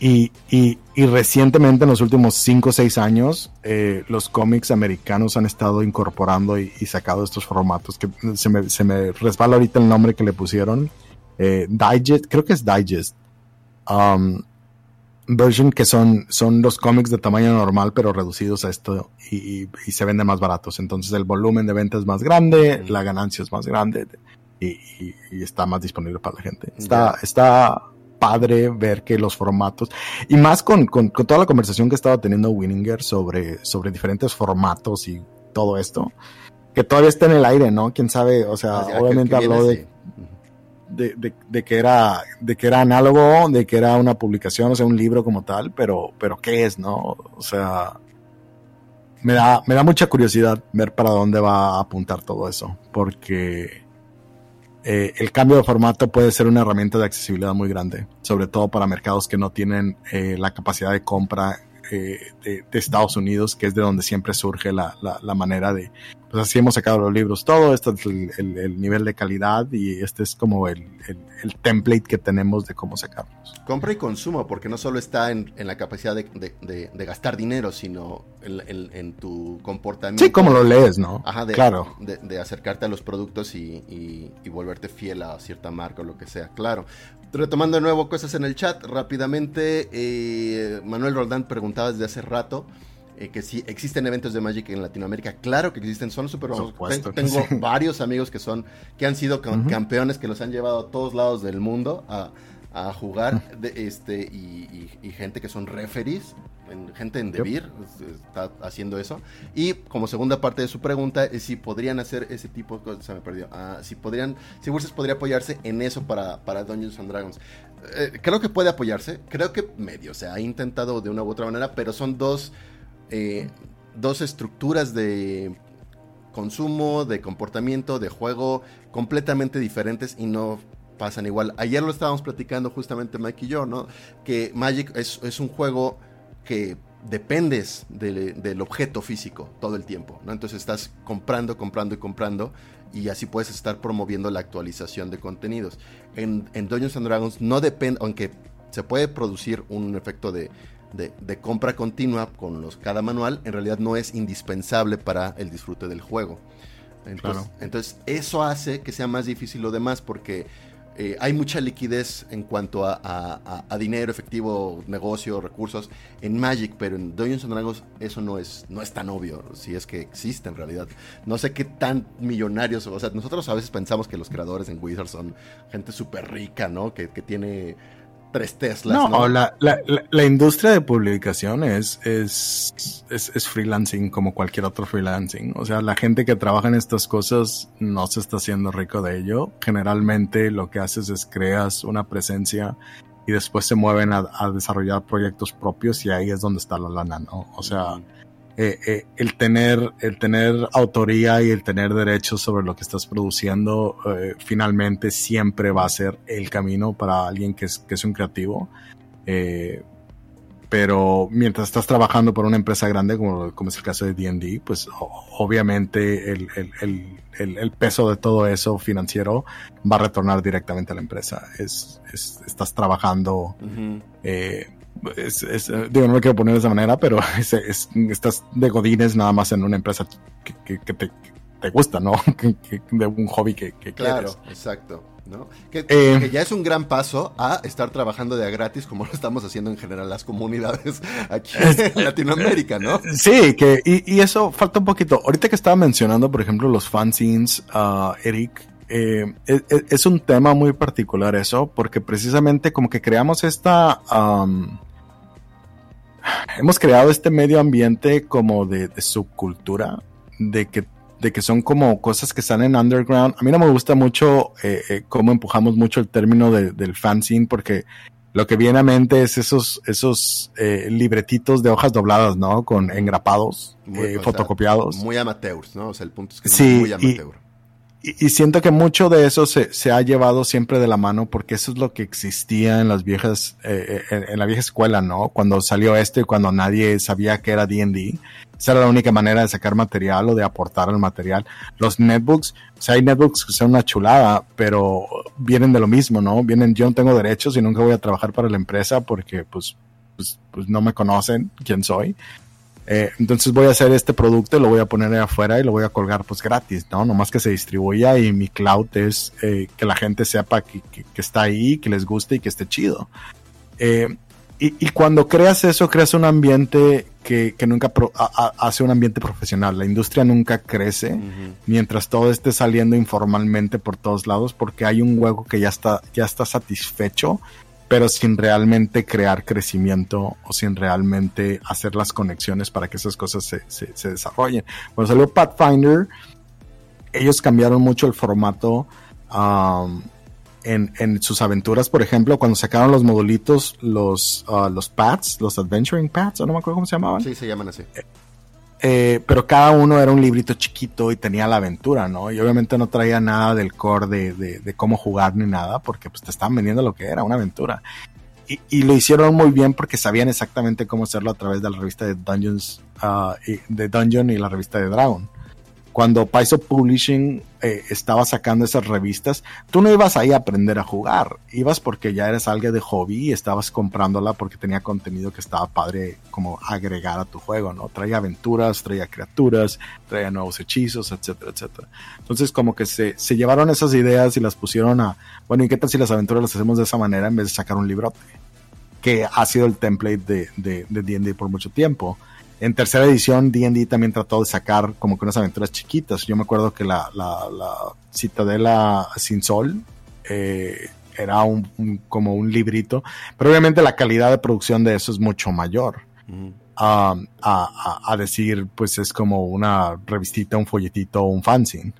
Y, y, y, recientemente, en los últimos 5 o 6 años, eh, los cómics americanos han estado incorporando y, y, sacado estos formatos que se me, se me resbala ahorita el nombre que le pusieron. Eh, Digest, creo que es Digest. Um, version que son, son los cómics de tamaño normal pero reducidos a esto y, y, se venden más baratos. Entonces el volumen de venta es más grande, la ganancia es más grande y, y está más disponible para la gente. Está, está padre ver que los formatos, y más con, con, toda la conversación que estaba teniendo Winninger sobre, sobre diferentes formatos y todo esto, que todavía está en el aire, ¿no? Quién sabe, o sea, obviamente habló de, de, de, que era, de que era análogo, de que era una publicación, o sea, un libro como tal, pero, pero ¿qué es, no? O sea, me da, me da mucha curiosidad ver para dónde va a apuntar todo eso, porque eh, el cambio de formato puede ser una herramienta de accesibilidad muy grande, sobre todo para mercados que no tienen eh, la capacidad de compra eh, de, Estados Unidos, que es de donde siempre surge la, la, manera de, pues así hemos sacado los libros, todo esto es el, nivel de calidad y este es como el, el, template que tenemos de cómo sacarlos. Compra y consumo, porque no solo está en, en la capacidad de, de, gastar dinero, sino en, tu comportamiento. Sí, como lo lees, ¿no? Ajá, de, claro. de, acercarte a los productos y, y, y volverte fiel a cierta marca o lo que sea, claro. Retomando de nuevo cosas en el chat, rápidamente, eh, Manuel Roldán preguntaba desde hace rato eh, que si existen eventos de Magic en Latinoamérica. Claro que existen, son super Tengo varios amigos que son, que han sido campeones, que los han llevado a todos lados del mundo a, jugar, este, y, gente que son referees gente en Debir está haciendo eso. Y como segunda parte de su pregunta es si podrían hacer ese tipo de cosas. Se me perdió. Ah, si podrían, si Wurses podría apoyarse en eso para, para Dungeons and Dragons. Eh, creo que puede apoyarse. Creo que medio. se ha intentado de una u otra manera. Pero son dos, eh, dos estructuras de consumo, de comportamiento, de juego completamente diferentes y no pasan igual. Ayer lo estábamos platicando justamente Mike y yo, ¿no? Que Magic es, es un juego que dependes del objeto físico todo el tiempo, ¿no? Entonces estás comprando, comprando y comprando y así puedes estar promoviendo la actualización de contenidos. En, en Dungeons and Dragons no depende, aunque se puede producir un efecto de, compra continua con los, cada manual, en realidad no es indispensable para el disfrute del juego. entonces eso hace que sea más difícil lo demás porque eh, hay mucha liquidez en cuanto a, dinero, efectivo, negocio, recursos en Magic, pero en Dungeons and Dragons eso no es, no es tan obvio, si es que existe en realidad. No sé qué tan millonarios, o sea, nosotros a veces pensamos que los creadores en Wizards son gente súper rica, ¿no? Que, que tiene tres Teslas. No, La, la, la, industria de publicación es, es, es, freelancing como cualquier otro freelancing. O sea, la gente que trabaja en estas cosas no se está haciendo rico de ello. Generalmente lo que haces es creas una presencia y después se mueven a, a desarrollar proyectos propios y ahí es donde está la lana, ¿no? O sea, eh, eh, el, tener, el tener autoría y el tener derechos sobre lo que estás produciendo eh, finalmente siempre va a ser el camino para alguien que es, que es un creativo. pero mientras estás trabajando por una empresa grande, como, como es el caso de DD, pues obviamente el, el, el, el, peso de todo eso financiero va a retornar directamente a la empresa. Es, es estás trabajando es, es, eh, digo, no lo quiero poner de esa manera, pero es, estás de godines nada más en una empresa que, que, te, te, gusta, ¿no? de un hobby que, que Claro, exacto. ¿no? Que, eh, que, ya es un gran paso a estar trabajando de a gratis como lo estamos haciendo en general las comunidades aquí en Latinoamérica, ¿no? Sí, que, y, y, eso falta un poquito. Ahorita que estaba mencionando, por ejemplo, los fanzines, uh, Eric, eh, es, es, un tema muy particular eso, porque precisamente como que creamos esta... Um, hemos creado este medio ambiente como de, subcultura, de que, de que son como cosas que están en underground. A mí no me gusta mucho eh, eh, cómo empujamos mucho el término del fanzine porque lo que viene a mente es esos, esos eh, libretitos de hojas dobladas, ¿no? Con engrapados, fotocopiados. muy amateurs, ¿no? O sea, el punto es que sí, muy amateur. Y, siento que mucho de eso se, se, ha llevado siempre de la mano porque eso es lo que existía en las viejas, eh, eh, en, la vieja escuela, ¿no? Cuando salió esto y cuando nadie sabía que era D&D. Esa era la única manera de sacar material o de aportar al material. Los netbooks, o sea, hay netbooks que son una chulada, pero vienen de lo mismo, ¿no? Vienen, yo no tengo derechos y nunca voy a trabajar para la empresa porque, pues, pues, pues no me conocen quién soy. Eh, entonces voy a hacer este producto y lo voy a poner ahí afuera y lo voy a colgar pues gratis, ¿no? Nomás que se distribuya y mi cloud es eh, que la gente sepa que, está ahí, que les guste y que esté chido. Eh, y, cuando creas eso, creas un ambiente que, nunca hace un ambiente profesional. La industria nunca crece mientras todo esté saliendo informalmente por todos lados porque hay un hueco que ya está, ya está satisfecho pero sin realmente crear crecimiento o sin realmente hacer las conexiones para que esas cosas se, se, desarrollen. Cuando salió Pathfinder, ellos cambiaron mucho el formato um, en, en, sus aventuras, por ejemplo, cuando sacaron los modulitos, los, uh, los pads, los adventuring pads, o no me acuerdo cómo se llamaban. Sí, se llaman así. eh, pero cada uno era un librito chiquito y tenía la aventura, ¿no? Y obviamente no traía nada del core de, de, cómo jugar ni nada, porque pues te estaban vendiendo lo que era, una aventura. Y, y, lo hicieron muy bien porque sabían exactamente cómo hacerlo a través de la revista de Dungeons, uh, de Dungeon y la revista de Dragon cuando Paizo Publishing eh, estaba sacando esas revistas, tú no ibas ahí a aprender a jugar, ibas porque ya eres alguien de hobby y estabas comprándola porque tenía contenido que estaba padre como agregar a tu juego, ¿no? Traía aventuras, traía criaturas, traía nuevos hechizos, etcétera, etcétera. Entonces como que se, se llevaron esas ideas y las pusieron a, bueno, ¿y qué tal si las aventuras las hacemos de esa manera en vez de sacar un librote? Que ha sido el template de D&D de por mucho tiempo en tercera edición, D&D también trató de sacar como que unas aventuras chiquitas. Yo me acuerdo que la, la, la Citadela Sin Sol eh, era un, como un librito, pero obviamente la calidad de producción de eso es mucho mayor. Um, a, a, a, decir, pues es como una revistita, un folletito, un fanzine.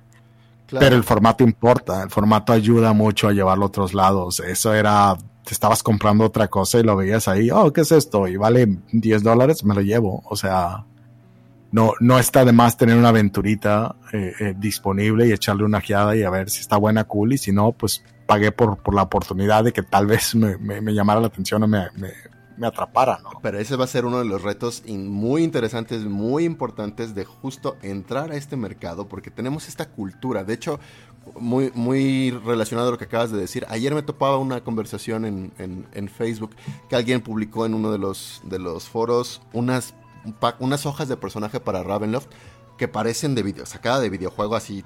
Pero el formato importa, el formato ayuda mucho a llevarlo a otros lados. Eso era te estabas comprando otra cosa y lo veías ahí, oh, ¿qué es esto? Y vale 10 dólares, me lo llevo. O sea, no, no está de más tener una aventurita eh, eh, disponible y echarle una geada y a ver si está buena, cool, y si no, pues pagué por, por la oportunidad de que tal vez me, me, llamara la atención o me, me, atrapara, ¿no? Pero ese va a ser uno de los retos muy interesantes, muy importantes de justo entrar a este mercado, porque tenemos esta cultura. De hecho, muy, muy relacionado a lo que acabas de decir. Ayer me topaba una conversación en, en, Facebook que alguien publicó en uno de los, de los foros unas, unas hojas de personaje para Ravenloft que parecen de video, sacada de videojuego así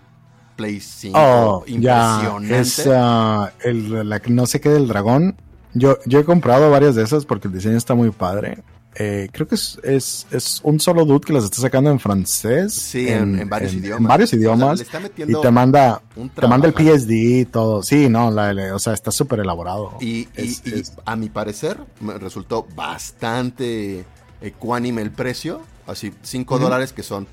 Play 5. Oh, impresionante. Ya, el, la, no sé qué del dragón. Yo, yo he comprado varias de esas porque el diseño está muy padre. Eh, creo que es, es, es, un solo dude que las está sacando en francés. Sí, en, varios idiomas. En varios idiomas. y te manda, te manda el PSD y todo. Sí, no, o sea, está súper elaborado. Y, a mi parecer resultó bastante ecuánime el precio. Así, 5 dólares que son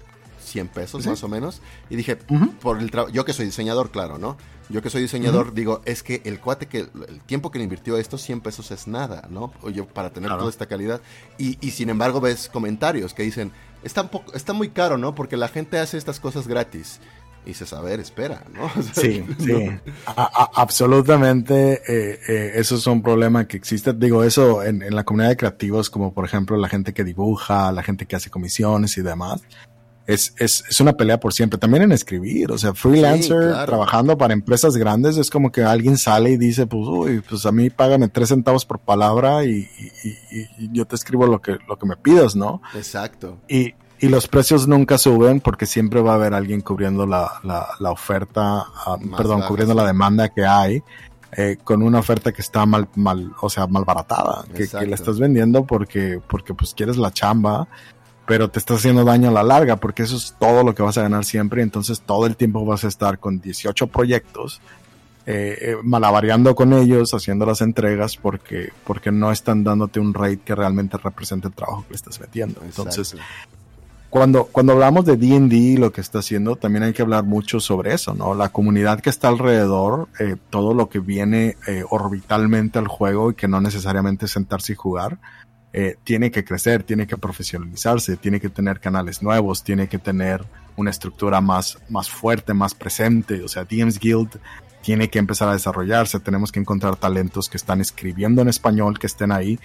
100 pesos más o menos. Y dije, por el yo que soy diseñador, claro, ¿no? Yo que soy diseñador, digo, es que el cuate que el tiempo que le invirtió esto, 100 pesos es nada, ¿no? Yo para tener toda esta calidad. Y, y, sin embargo ves comentarios que dicen, está, un está muy caro, ¿no? Porque la gente hace estas cosas gratis. Y dices, a ver, espera, ¿no? sí, sí. absolutamente. Eh, eh, eso es un problema que existe. Digo, eso en, en la comunidad de creativos, como por ejemplo la gente que dibuja, la gente que hace comisiones y demás es, es, es, una pelea por siempre. También en escribir, o sea, freelancer, trabajando para empresas grandes, es como que alguien sale y dice, pues, uy, pues a mí págame tres centavos por palabra y, y, yo te escribo lo que, lo que me pidas, ¿no? Exacto. Y, y los precios nunca suben porque siempre va a haber alguien cubriendo la, la, la oferta, ah, perdón, cubriendo la demanda que hay. Eh, con una oferta que está mal, mal, o sea, mal baratada, que, que la estás vendiendo porque, porque pues quieres la chamba pero te estás haciendo daño a la larga porque eso es todo lo que vas a ganar siempre. Entonces todo el tiempo vas a estar con 18 proyectos, eh, eh, malavariando con ellos, haciendo las entregas porque, porque no están dándote un rate que realmente represente el trabajo que le estás metiendo. Entonces, cuando, cuando hablamos de D&D lo que está haciendo, también hay que hablar mucho sobre eso, ¿no? La comunidad que está alrededor, eh, todo lo que viene eh, orbitalmente al juego y que no necesariamente sentarse y jugar, eh, tiene que crecer, tiene que profesionalizarse, tiene que tener canales nuevos, tiene que tener una estructura más, más fuerte, más presente. O sea, DMs Guild tiene que empezar a desarrollarse, tenemos que encontrar talentos que están escribiendo en español, que estén ahí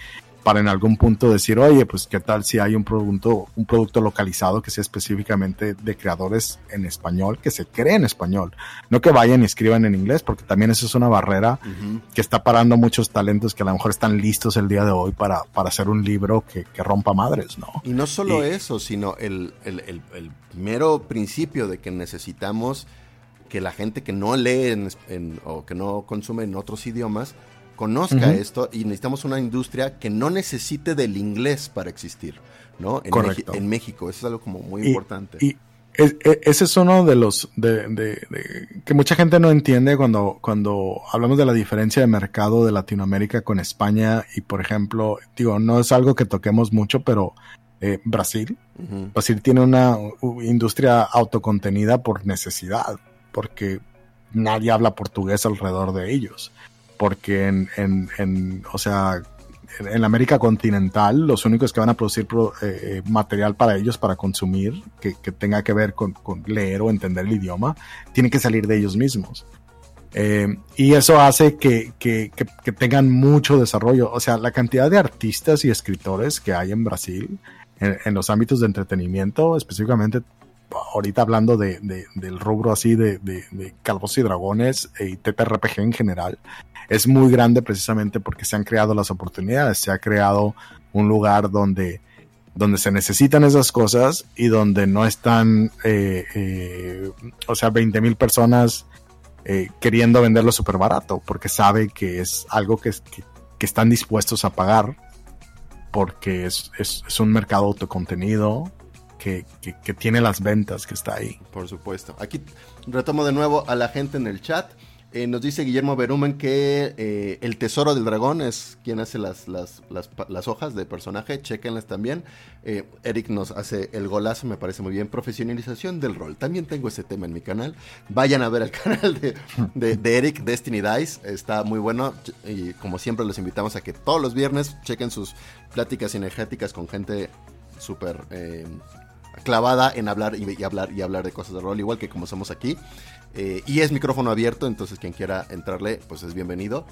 para en algún punto decir, oye, pues qué tal si hay un producto, un producto localizado que sea específicamente de creadores en español, que se cree en español, no que vayan y escriban en inglés, porque también eso es una barrera que está parando muchos talentos que a lo mejor están listos el día de hoy para, para hacer un libro que, rompa madres, ¿no? Y no solo eso, sino el, el, el, mero principio de que necesitamos que la gente que no lee o que no consume en otros idiomas conozca esto y necesitamos una industria que no necesite del inglés para existir, ¿no? En, Correcto. en México, eso es algo como muy importante. Y e, ese es uno de los de, que mucha gente no entiende cuando, cuando hablamos de la diferencia de mercado de Latinoamérica con España y por ejemplo, digo, no es algo que toquemos mucho, pero eh, Brasil, Brasil tiene una industria autocontenida por necesidad, porque nadie habla portugués alrededor de ellos porque en, en, en, o sea, en América continental, los únicos que van a producir eh, material para ellos, para consumir, que, tenga que ver con, leer o entender el idioma, tiene que salir de ellos mismos. y eso hace que, tengan mucho desarrollo. O sea, la cantidad de artistas y escritores que hay en Brasil en, los ámbitos de entretenimiento, específicamente ahorita hablando de, del rubro así de, de, Calvos y Dragones y TTRPG en general, es muy grande precisamente porque se han creado las oportunidades, se ha creado un lugar donde, donde se necesitan esas cosas y donde no están, eh, eh, o sea, 20 mil personas eh, queriendo venderlo súper barato porque sabe que es algo que, que, están dispuestos a pagar porque es, es, un mercado autocontenido que, que, tiene las ventas que está ahí. Por supuesto. Aquí retomo de nuevo a la gente en el chat. Eh, nos dice Guillermo Berumen que eh, el Tesoro del Dragón es quien hace las, las, las, hojas de personaje, chequenlas también. Eh, Eric nos hace el golazo, me parece muy bien. Profesionalización del rol. También tengo ese tema en mi canal. Vayan a ver el canal de, de, Eric, Destiny Dice. Está muy bueno. Y como siempre, los invitamos a que todos los viernes chequen sus pláticas energéticas con gente súper clavada en hablar y, hablar y hablar de cosas de rol, igual que como somos aquí. Eh, y es micrófono abierto, entonces quien quiera entrarle, pues es bienvenido.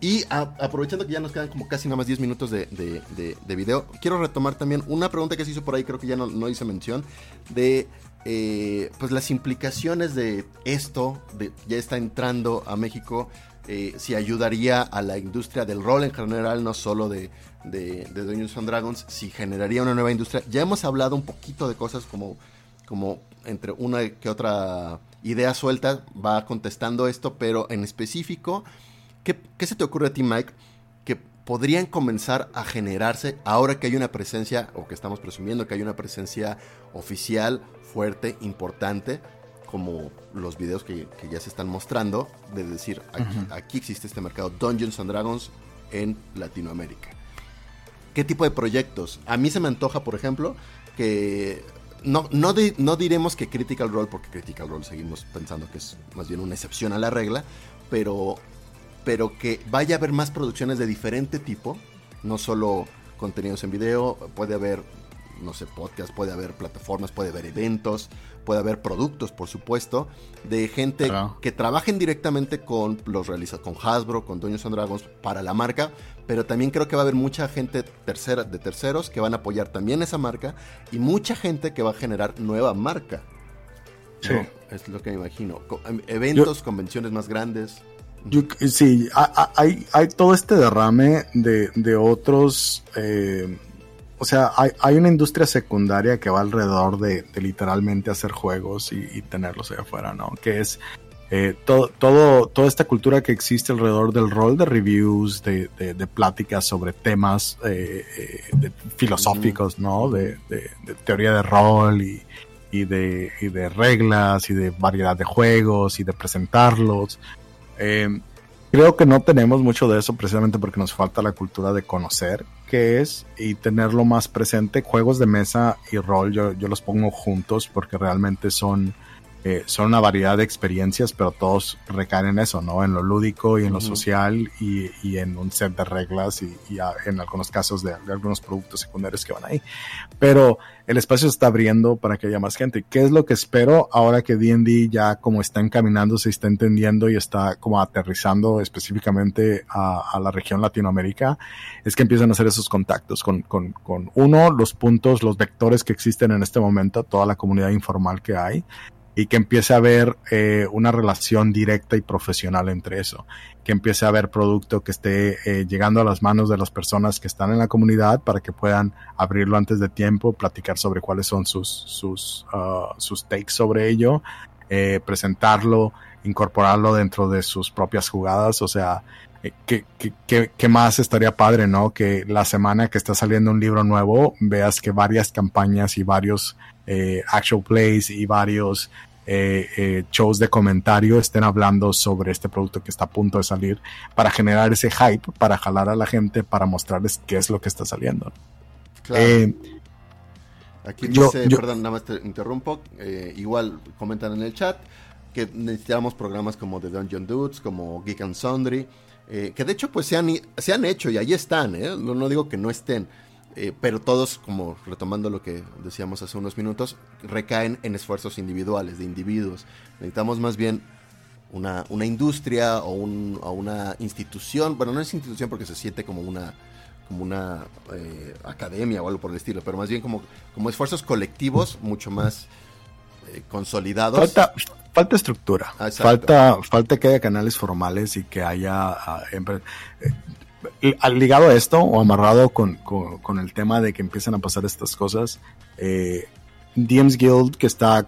y aprovechando que ya nos quedan como casi nada más 10 minutos de, de, video, quiero retomar también una pregunta que se hizo por ahí, creo que ya no, no hice mención, de eh, pues las implicaciones de esto, ya está entrando a México, eh, si ayudaría a la industria del rol en general, no solo de, de, de Dungeons and Dragons, si generaría una nueva industria. Ya hemos hablado un poquito de cosas como, como entre una que otra idea suelta va contestando esto, pero en específico, ¿qué, ¿qué, se te ocurre a ti, Mike? Que podrían comenzar a generarse ahora que hay una presencia, o que estamos presumiendo que hay una presencia oficial, fuerte, importante, como los videos que, ya se están mostrando, de decir, aquí, aquí existe este mercado Dungeons and Dragons en Latinoamérica. ¿Qué tipo de proyectos? A mí se me antoja, por ejemplo, que no, no, no diremos que Critical Role, porque Critical Role seguimos pensando que es más bien una excepción a la regla, pero, pero que vaya a haber más producciones de diferente tipo, no solo contenidos en video, puede haber, no sé, podcast, puede haber plataformas, puede haber eventos, puede haber productos, por supuesto, de gente que trabajen directamente con los realizadores, con Hasbro, con Dungeons and Dragons para la marca, pero también creo que va a haber mucha gente tercera, de terceros que van a apoyar también esa marca y mucha gente que va a generar nueva marca. Sí. Es lo que me imagino. Em, eventos, convenciones más grandes. sí, hay, hay todo este derrame de, de otros eh, o sea, hay, una industria secundaria que va alrededor de, literalmente hacer juegos y, tenerlos ahí afuera, ¿no? Que es eh, todo, todo, toda esta cultura que existe alrededor del rol de reviews, de, pláticas sobre temas eh, eh, filosóficos, ¿no? De, teoría de rol y, y, de, y de reglas y de variedad de juegos y de presentarlos. Creo que no tenemos mucho de eso precisamente porque nos falta la cultura de conocer qué es y tenerlo más presente. Juegos de mesa y rol yo, yo los pongo juntos porque realmente son eh, son una variedad de experiencias, pero todos recaen en eso, ¿no? En lo lúdico y en lo social y, y, en un set de reglas y, y en algunos casos de, algunos productos secundarios que van ahí. Pero el espacio se está abriendo para que haya más gente. ¿Qué es lo que espero ahora que D&D ya como está encaminando, se está entendiendo y está como aterrizando específicamente a, a la región Latinoamérica? Es que empiezan a hacer esos contactos con, con, con uno, los puntos, los vectores que existen en este momento, toda la comunidad informal que hay y que empiece a haber eh, una relación directa y profesional entre eso, que empiece a haber producto que esté eh, llegando a las manos de las personas que están en la comunidad para que puedan abrirlo antes de tiempo, platicar sobre cuáles son sus, sus, uh, sus takes sobre ello, eh, presentarlo, incorporarlo dentro de sus propias jugadas, o sea, ¿Qué, qué, qué, más estaría padre, ¿no? Que la semana que está saliendo un libro nuevo, veas que varias campañas y varios eh, actual plays y varios eh, eh, shows de comentario estén hablando sobre este producto que está a punto de salir para generar ese hype, para jalar a la gente, para mostrarles qué es lo que está saliendo. Aquí dice, perdón, nada más te interrumpo, igual comentan en el chat que necesitamos programas como The Dungeon Dudes, como Geek and Sundry, que de hecho pues se han, se han hecho y ahí están, ¿eh? no, digo que no estén, eh, pero todos, como retomando lo que decíamos hace unos minutos, recaen en esfuerzos individuales, de individuos. Necesitamos más bien una, una industria o, un, o, una institución, bueno, no es institución porque se siente como una, como una eh, academia o algo por el estilo, pero más bien como, como esfuerzos colectivos mucho más eh, consolidados. Falta, falta estructura, ah, falta, falta que haya canales formales y que haya... Ah, eh, ligado a esto o amarrado con, con, el tema de que empiezan a pasar estas cosas, DMs Guild, que está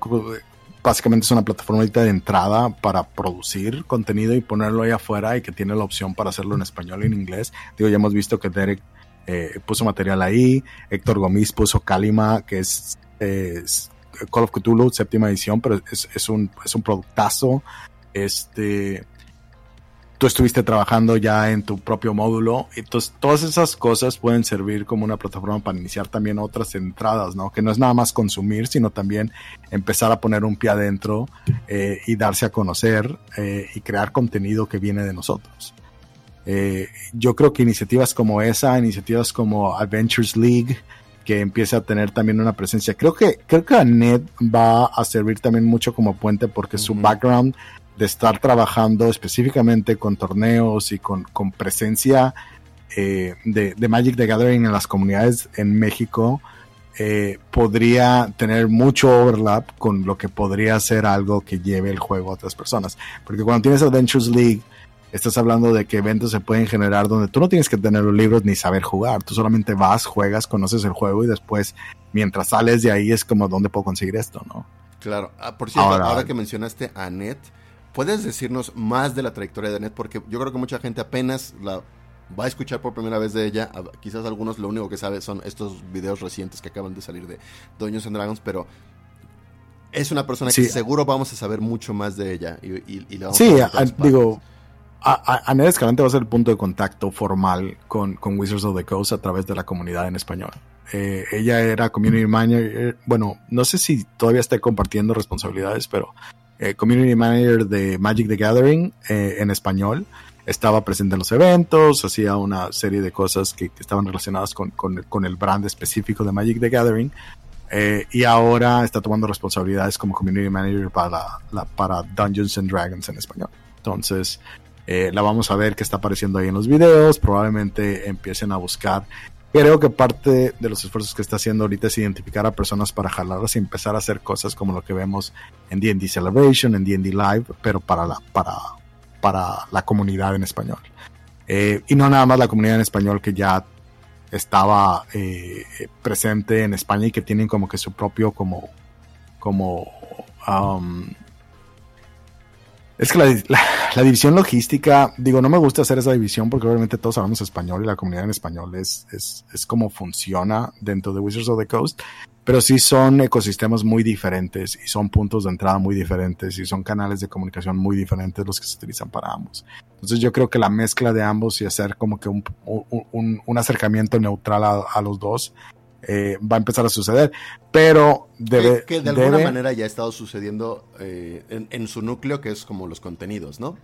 básicamente es una plataforma de entrada para producir contenido y ponerlo ahí afuera y que tiene la opción para hacerlo en español y en inglés. Digo, ya hemos visto que Derek eh, puso material ahí, Héctor Gomis puso Kalima, que es, Call of Cthulhu, séptima edición, pero es, es, un, es un productazo. Este, tú estuviste trabajando ya en tu propio módulo. Entonces, todas esas cosas pueden servir como una plataforma para iniciar también otras entradas, ¿no? Que no es nada más consumir, sino también empezar a poner un pie adentro eh, y darse a conocer eh, y crear contenido que viene de nosotros. Eh, yo creo que iniciativas como esa, iniciativas como Adventures League, que empiece a tener también una presencia. Creo que, creo que Ned va a servir también mucho como puente porque su background de estar trabajando específicamente con torneos y con, con presencia eh, de, de, Magic the Gathering en las comunidades en México eh, podría tener mucho overlap con lo que podría ser algo que lleve el juego a otras personas. Porque cuando tienes Adventures League, estás hablando de que eventos se pueden generar donde tú no tienes que tener los libros ni saber jugar. Tú solamente vas, juegas, conoces el juego y después, mientras sales de ahí, es como, ¿dónde puedo conseguir esto? ¿no? Claro. Ah, por cierto, ahora, que mencionaste a Net, ¿Puedes decirnos más de la trayectoria de Net? Porque yo creo que mucha gente apenas la va a escuchar por primera vez de ella. Quizás algunos lo único que sabe son estos videos recientes que acaban de salir de Doños and Dragons, pero es una persona que seguro vamos a saber mucho más de ella. Y, sí, digo, a, Net Escalante va a ser el punto de contacto formal con, Wizards of the Coast a través de la comunidad en español. Eh, ella era community manager, bueno, no sé si todavía está compartiendo responsabilidades, pero eh, community manager de Magic the Gathering eh, en español. Estaba presente en los eventos, hacía una serie de cosas que, estaban relacionadas con, con, el brand específico de Magic the Gathering. Eh, y ahora está tomando responsabilidades como community manager para, para Dungeons and Dragons en español. Entonces, la vamos a ver que está apareciendo ahí en los videos. Probablemente empiecen a buscar Creo que parte de los esfuerzos que está haciendo ahorita es identificar a personas para jalarlas y empezar a hacer cosas como lo que vemos en D&D Celebration, en D&D Live, pero para la, para, para la comunidad en español. Eh, y no nada más la comunidad en español que ya estaba eh, presente en España y que tienen como que su propio como como um, es que la, división logística, digo, no me gusta hacer esa división porque obviamente todos hablamos español y la comunidad en español es, es, como funciona dentro de Wizards of the Coast, pero sí son ecosistemas muy diferentes y son puntos de entrada muy diferentes y son canales de comunicación muy diferentes los que se utilizan para ambos. Entonces yo creo que la mezcla de ambos y hacer como que un, un, acercamiento neutral a los dos eh, va a empezar a suceder. Pero debe, que, de alguna manera ya ha estado sucediendo eh, en, su núcleo, que es como los contenidos, ¿no?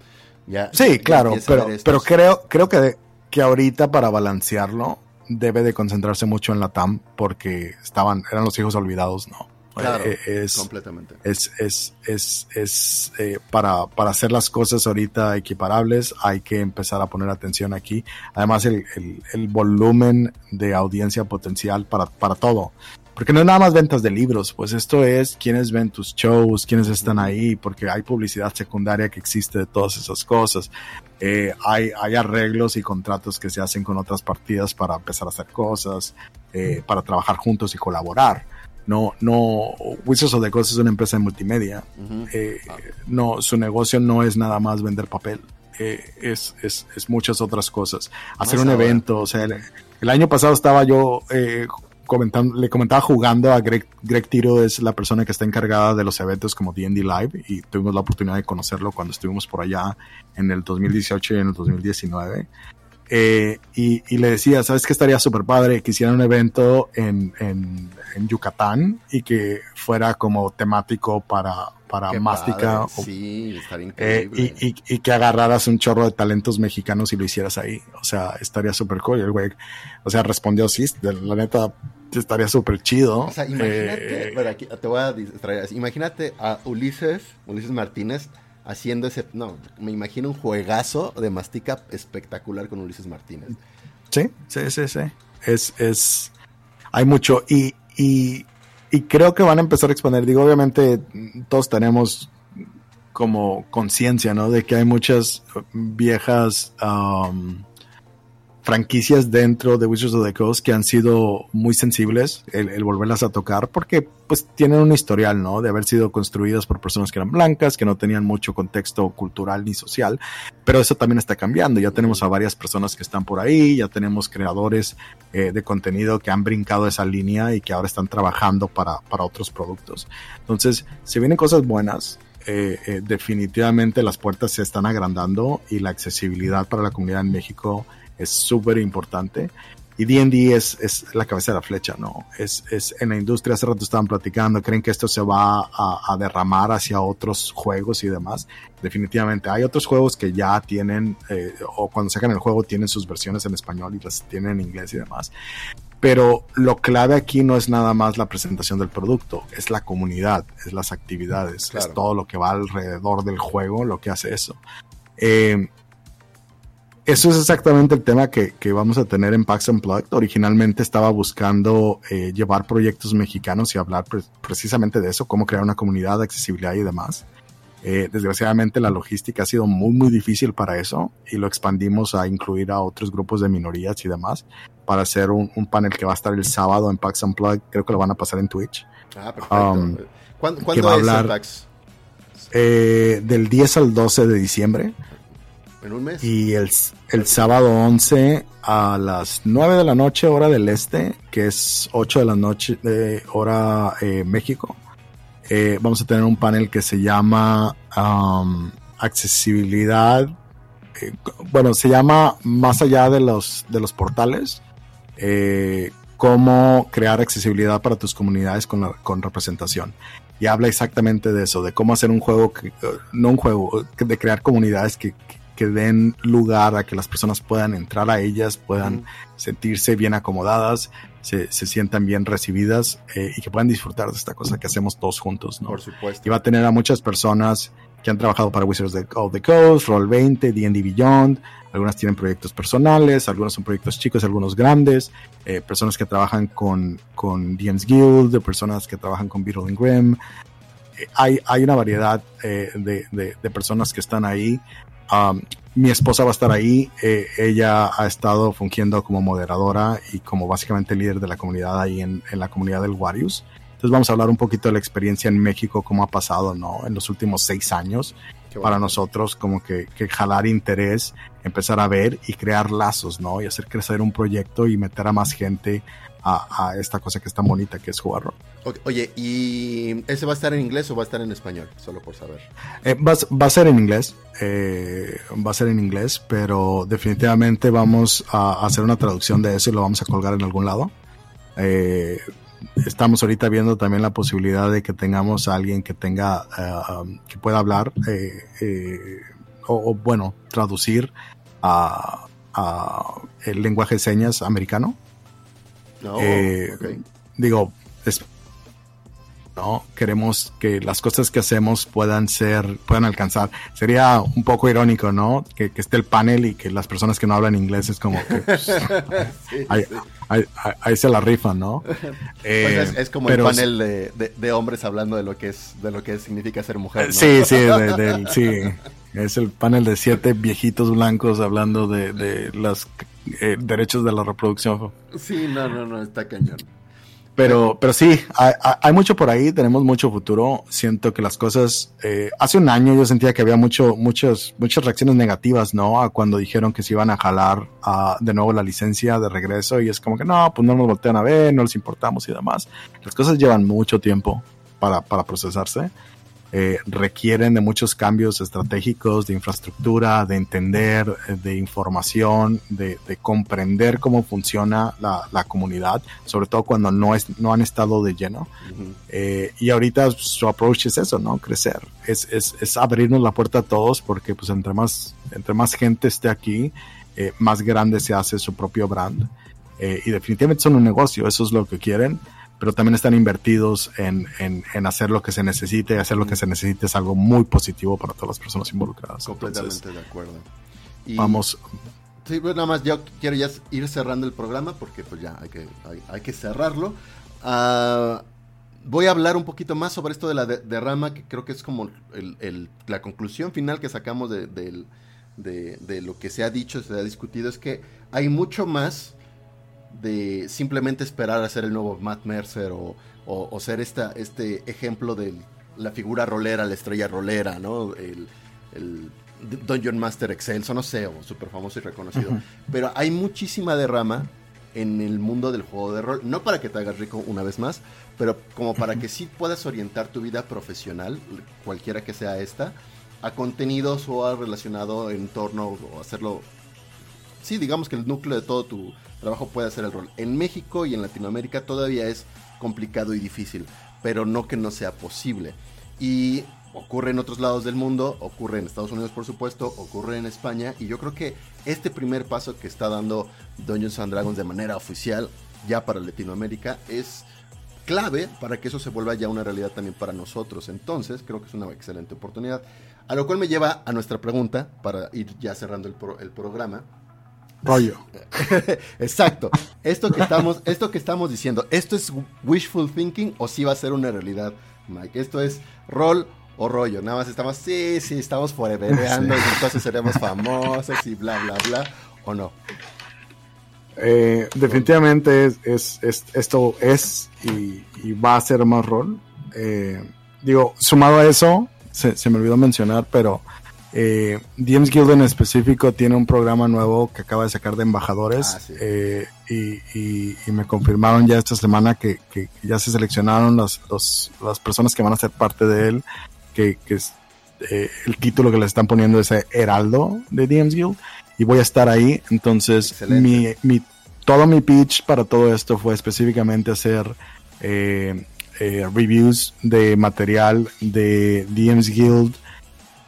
Ya, sí, claro, pero, pero creo, creo que, que ahorita para balancearlo debe de concentrarse mucho en la TAM porque estaban, eran los hijos olvidados, ¿no? Claro, eh, es, completamente. Es, es, es, es eh, para, para hacer las cosas ahorita equiparables hay que empezar a poner atención aquí. Además, el, el, el volumen de audiencia potencial para, para todo. Porque no es nada más ventas de libros, pues esto es quienes ven tus shows, quienes están ahí, porque hay publicidad secundaria que existe de todas esas cosas. Eh, hay, hay arreglos y contratos que se hacen con otras partidas para empezar a hacer cosas, eh, para trabajar juntos y colaborar. No, no, Wizards of the Coast es una empresa de multimedia. Eh, no, su negocio no es nada más vender papel. Eh, es, es, es, muchas otras cosas. Hacer un evento, o sea, el, año pasado estaba yo eh, comentando, le comentaba jugando a Greg, Greg Tiro, es la persona que está encargada de los eventos como D&D Live y tuvimos la oportunidad de conocerlo cuando estuvimos por allá en el 2018 y en el 2019. Eh, y, le decía, ¿sabes qué estaría súper padre? Que hicieran un evento en, en, Yucatán y que fuera como temático para, para Mástica. sí, estaría eh, increíble. y, que agarraras un chorro de talentos mexicanos y lo hicieras ahí. O sea, estaría súper cool. Y el güey, o sea, respondió, sí, la neta, estaría súper chido. O sea, imagínate, eh, te voy a distraer. Imagínate a Ulises, Ulises Martínez, haciendo ese. No, me imagino un juegazo de mastica espectacular con Ulises Martínez. Sí, sí, sí, sí. Es, es. Hay mucho. Y, y, creo que van a empezar a exponer. Digo, obviamente, todos tenemos como conciencia, ¿no? De que hay muchas viejas. Franquicias dentro de Wizards of the Coast que han sido muy sensibles el, volverlas a tocar porque pues tienen un historial, ¿no? De haber sido construidas por personas que eran blancas, que no tenían mucho contexto cultural ni social, pero eso también está cambiando. Ya tenemos a varias personas que están por ahí, ya tenemos creadores eh, de contenido que han brincado esa línea y que ahora están trabajando para, para otros productos. Entonces, si vienen cosas buenas, eh, eh, definitivamente las puertas se están agrandando y la accesibilidad para la comunidad en México es súper importante. Y D&D es, es, la cabeza de la flecha, ¿no? Es, es en la industria, hace rato estaban platicando, creen que esto se va a, derramar hacia otros juegos y demás. Definitivamente, hay otros juegos que ya tienen, eh, o cuando sacan el juego tienen sus versiones en español y las tienen en inglés y demás. Pero lo clave aquí no es nada más la presentación del producto, es la comunidad, es las actividades, es todo lo que va alrededor del juego lo que hace eso. Eh, eso es exactamente el tema que, vamos a tener en PAX Unplugged. Originalmente estaba buscando eh, llevar proyectos mexicanos y hablar precisamente de eso, cómo crear una comunidad de accesibilidad y demás. Eh, desgraciadamente la logística ha sido muy muy difícil para eso y lo expandimos a incluir a otros grupos de minorías y demás para hacer un, panel que va a estar el sábado en PAX Unplugged. Creo que lo van a pasar en Twitch. Ah, perfecto. Um, ¿Cuándo, va a hablar, PAX? Eh, del 10 al 12 de diciembre. En un mes. Y el, el sábado 11 a las 9 de la noche, hora del este, que es 8 de la noche, hora eh, México. Eh, vamos a tener un panel que se llama um, Accesibilidad. Eh, bueno, se llama Más allá de los, de los portales. cómo crear accesibilidad para tus comunidades con, con representación y habla exactamente de eso, de cómo hacer un juego, no un juego, de crear comunidades que den lugar a que las personas puedan entrar a ellas, puedan sentirse bien acomodadas, se, sientan bien recibidas eh, y que puedan disfrutar de esta cosa que hacemos todos juntos, ¿no? Por supuesto. Y va a tener a muchas personas que han trabajado para Wizards of the Coast, Roll20, D&D Beyond, algunas tienen proyectos personales, algunos son proyectos chicos, algunos grandes, eh, personas que trabajan con, con DM's Guild, de personas que trabajan con Beetle and Grimm, eh, hay, hay, una variedad de, de, personas que están ahí Um, mi esposa va a estar ahí. Eh, ella ha estado fungiendo como moderadora y como básicamente líder de la comunidad ahí en, la comunidad del Warius. Entonces vamos a hablar un poquito de la experiencia en México, cómo ha pasado, ¿no? En los últimos seis años. Para nosotros, como que, que, jalar interés, empezar a ver y crear lazos, ¿no? Y hacer crecer un proyecto y meter a más gente a, esta cosa que es tan bonita que es jugar Oye, ¿y ese va a estar en inglés o va a estar en español? Solo por saber. Eh, va, a ser en inglés, eh, va a ser en inglés, pero definitivamente vamos a hacer una traducción de eso y lo vamos a colgar en algún lado. Eh, estamos ahorita viendo también la posibilidad de que tengamos a alguien que tenga, um, que pueda hablar o, bueno, traducir a, el lenguaje de señas americano eh, digo, no queremos que las cosas que hacemos puedan ser, puedan alcanzar. Sería un poco irónico, ¿no? Que, esté el panel y que las personas que no hablan inglés es como que pues, ahí, se la rifan, ¿no? Pues es, eh, como el panel de, hombres hablando de lo que es, de lo que significa ser mujer. Sí, sí, sí. Es el panel de siete viejitos blancos hablando de, los eh, derechos de la reproducción. Sí, no, no, no, está cañón. Pero, pero sí, hay, mucho por ahí, tenemos mucho futuro. Siento que las cosas, eh, hace un año yo sentía que había mucho, muchos, muchas reacciones negativas, ¿no? A cuando dijeron que se iban a jalar de nuevo la licencia de regreso y es como que no, pues no nos voltean a ver, no les importamos y demás. Las cosas llevan mucho tiempo para, para procesarse. Eh, requieren de muchos cambios estratégicos, de infraestructura, de entender, eh, de información, de, comprender cómo funciona la, comunidad, sobre todo cuando no, es, no han estado de lleno. Eh, y ahorita su approach es eso, ¿no? Crecer, es, es, es, abrirnos la puerta a todos porque pues entre más, entre más gente esté aquí, más grande se hace su propio brand. y definitivamente son un negocio, eso es lo que quieren pero también están invertidos en, en, hacer lo que se necesite y hacer lo que se necesite es algo muy positivo para todas las personas involucradas. Completamente de acuerdo. vamos. Sí, pues nada más yo quiero ya ir cerrando el programa porque pues ya hay que, hay, que cerrarlo. Ah, voy a hablar un poquito más sobre esto de la derrama, que creo que es como el, la conclusión final que sacamos de, de, lo que se ha dicho, se ha discutido, es que hay mucho más de simplemente esperar a ser el nuevo Matt Mercer o, ser esta, este ejemplo de la figura rolera, la estrella rolera, ¿no? El, Dungeon Master Excelso, no sé, o súper famoso y reconocido. Pero hay muchísima derrama en el mundo del juego de rol. No para que te hagas rico una vez más, pero como para que sí puedas orientar tu vida profesional, cualquiera que sea esta, a contenidos o a relacionado en torno o hacerlo. Sí, digamos que el núcleo de todo tu, trabajo puede hacer el rol. En México y en Latinoamérica todavía es complicado y difícil, pero no que no sea posible. Y ocurre en otros lados del mundo, ocurre en Estados Unidos por supuesto, ocurre en España y yo creo que este primer paso que está dando Dungeons and Dragons de manera oficial ya para Latinoamérica es clave para que eso se vuelva ya una realidad también para nosotros. Entonces creo que es una excelente oportunidad. A lo cual me lleva a nuestra pregunta para ir ya cerrando el, el programa rollo. Exacto. Esto que estamos, esto que estamos diciendo, ¿esto es wishful thinking o sí va a ser una realidad, Mike? Esto es rol o rollo. Nada más estamos, sí, sí, estamos forevereando y entonces seremos famosos y bla, bla, bla, o no. Eh, definitivamente es, es, esto es y, va a ser más rol. Eh, digo, sumado a eso, se, se me olvidó mencionar, pero eh, DMs Guild en específico tiene un programa nuevo que acaba de sacar de embajadores ah, eh, y, me confirmaron ya esta semana que, ya se seleccionaron las, las personas que van a ser parte de él, que, es, eh, el título que le están poniendo es Heraldo de DMs Guild y voy a estar ahí. Entonces, mi, mi, todo mi pitch para todo esto fue específicamente hacer eh, reviews de material de DMs Guild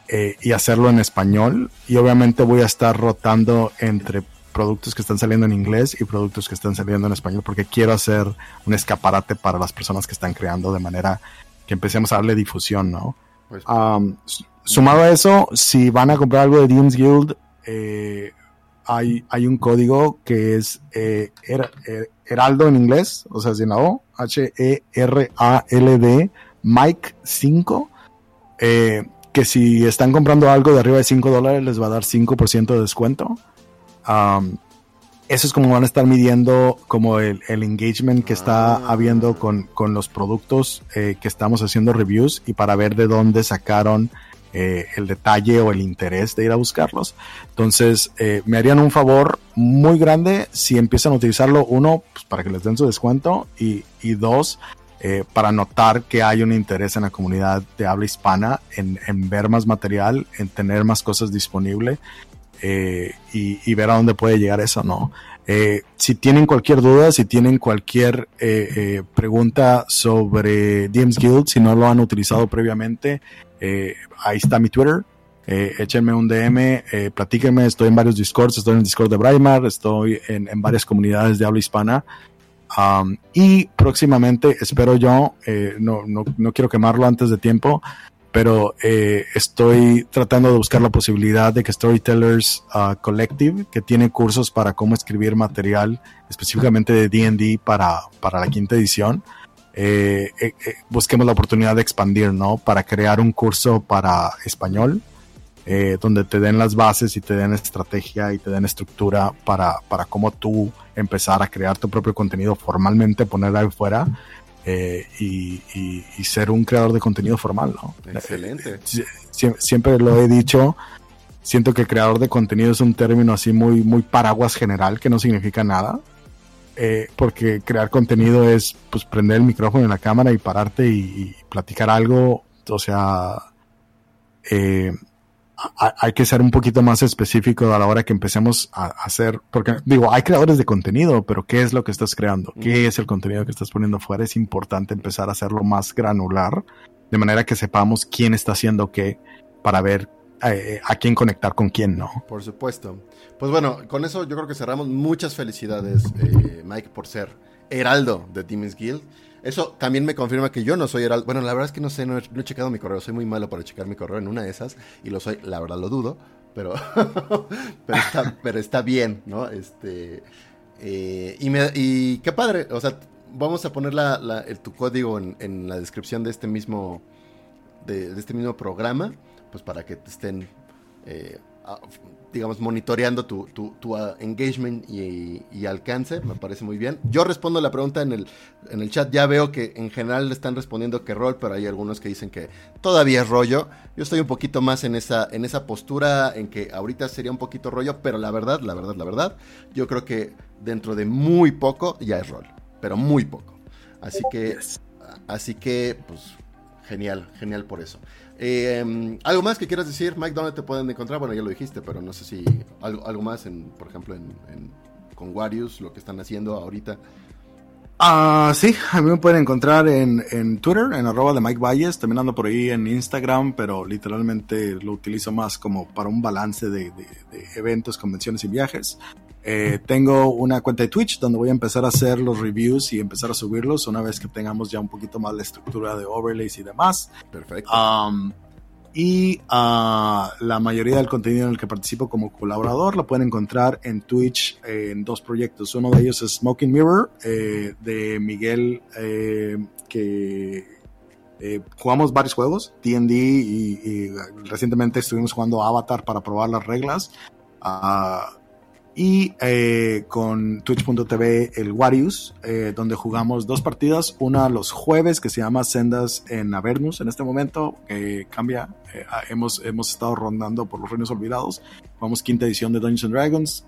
eh, y hacerlo en español. Y obviamente voy a estar rotando entre productos que están saliendo en inglés y productos que están saliendo en español porque quiero hacer un escaparate para las personas que están creando de manera que empecemos a darle difusión, ¿no? Pues, sumado a eso, si van a comprar algo de DMs Guild, eh, hay, hay un código que es eh, Heraldo en inglés, o sea, sin la O, H-E-R-A-L-D, Mike 5. Eh, que si están comprando algo de arriba de 5 dólares les va a dar 5% de descuento. eso es como van a estar midiendo como el, engagement que está ah. habiendo con, los productos eh, que estamos haciendo reviews y para ver de dónde sacaron eh, el detalle o el interés de ir a buscarlos. Entonces, eh, me harían un favor muy grande si empiezan a utilizarlo, uno, pues, para que les den su descuento y, y dos, eh, para notar que hay un interés en la comunidad de habla hispana en, ver más material, en tener más cosas disponibles eh, y, ver a dónde puede llegar eso, ¿no? Eh, si tienen cualquier duda, si tienen cualquier pregunta sobre DMs Guild, si no lo han utilizado previamente, ahí está mi Twitter, échenme un DM, platíquenme, estoy en varios Discords, estoy en el Discord de Braimar, estoy en, en, varias comunidades de habla hispana Um, y próximamente, espero yo, eh, no, no, no, quiero quemarlo antes de tiempo, pero eh, estoy tratando de buscar la posibilidad de que Storytellers uh, Collective, que tiene cursos para cómo escribir material específicamente de DD para, para la quinta edición, eh, busquemos la oportunidad de expandir, ¿no? Para crear un curso para español eh, donde te den las bases y te den estrategia y te den estructura para, para cómo tú empezar a crear tu propio contenido formalmente, ponerlo ahí fuera eh, y, y, ser un creador de contenido formal, ¿no? Excelente. Eh, siempre lo he dicho, siento que creador de contenido es un término así muy, muy paraguas general que no significa nada. porque crear contenido es pues prender el micrófono en la cámara y pararte y, y platicar algo O sea, eh, hay que ser un poquito más específico a la hora que empecemos a hacer, porque digo, hay creadores de contenido, pero ¿qué es lo que estás creando? ¿Qué es el contenido que estás poniendo fuera? Es importante empezar a hacerlo más granular, de manera que sepamos quién está haciendo qué, para ver eh, a quién conectar con quién no. Por supuesto. Pues bueno, con eso yo creo que cerramos. Muchas felicidades, eh, Mike, por ser heraldo de Demon's Guild. Eso también me confirma que yo no soy heraldo. Bueno, la verdad es que no sé, no he, checado mi correo. Soy muy malo para checar mi correo en una de esas. Y lo soy, la verdad lo dudo. Pero, pero, está, bien, ¿no? Este. Eh, y, me, y qué padre. O sea, vamos a poner la, tu código en, la descripción de este mismo. De, este mismo programa pues para que estén, eh, digamos, monitoreando tu, tu, uh, engagement y, alcance, me parece muy bien. Yo respondo la pregunta en el, en el chat, ya veo que en general le están respondiendo que rol, pero hay algunos que dicen que todavía es rollo. Yo estoy un poquito más en esa, en esa postura, en que ahorita sería un poquito rollo, pero la verdad, la verdad, la verdad, yo creo que dentro de muy poco ya es rol, pero muy poco. Así que, así que, pues, genial, genial por eso. Eh, ¿Algo más que quieras decir, Mike? ¿Dónde te pueden encontrar? Bueno, ya lo dijiste, pero no sé si algo, algo más, en, por ejemplo, en, con Warius, lo que están haciendo ahorita. Ah, sí, a mí me pueden encontrar en, en, Twitter, en arroba de Mike Valles, también ando por ahí en Instagram, pero literalmente lo utilizo más como para un balance de, de eventos, convenciones y viajes. Eh, tengo una cuenta de Twitch donde voy a empezar a hacer los reviews y empezar a subirlos una vez que tengamos ya un poquito más la estructura de overlays y demás. Perfecto. Um, y uh, la mayoría del contenido en el que participo como colaborador lo pueden encontrar en Twitch en dos proyectos. Uno de ellos es Smoking Mirror eh, de Miguel, eh, que jugamos varios juegos, DD, y, recientemente estuvimos jugando Avatar para probar las reglas. Uh, y eh, con twitch.tv el Warius, eh, donde jugamos dos partidas, una los jueves que se llama Sendas en Avernus en este momento, que cambia, eh, ah, hemos, hemos estado rondando por los reinos olvidados, vamos quinta edición de Dungeons and Dragons,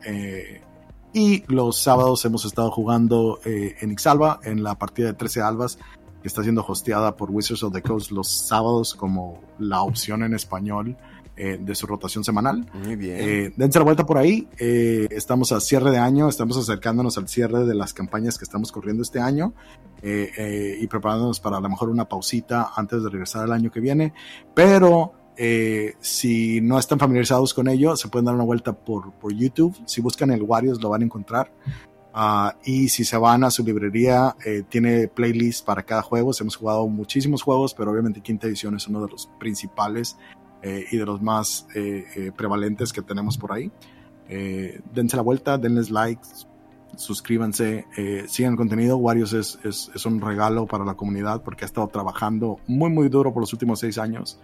y los sábados hemos estado jugando en Ixalva, en la partida de 13 albas, que está siendo hosteada por Wizards of the Coast los sábados como la opción en español. Eh, de su rotación semanal. Muy bien. Eh, dense la vuelta por ahí. Eh, estamos a cierre de año, estamos acercándonos al cierre de las campañas que estamos corriendo este año y preparándonos para a lo mejor una pausita antes de regresar al año que viene. Pero si no están familiarizados con ello, se pueden dar una vuelta por, por YouTube. Si buscan el Warriors lo van a encontrar. Ah, y si se van a su librería, tiene playlists para cada juego. Hemos jugado muchísimos juegos, pero obviamente Quinta Edición es uno de los principales eh, y de los más eh, eh, prevalentes que tenemos por ahí. dense la vuelta, denles likes, suscríbanse, sigan el contenido. Warios es, es, es, un regalo para la comunidad porque ha estado trabajando muy, muy duro por los últimos seis años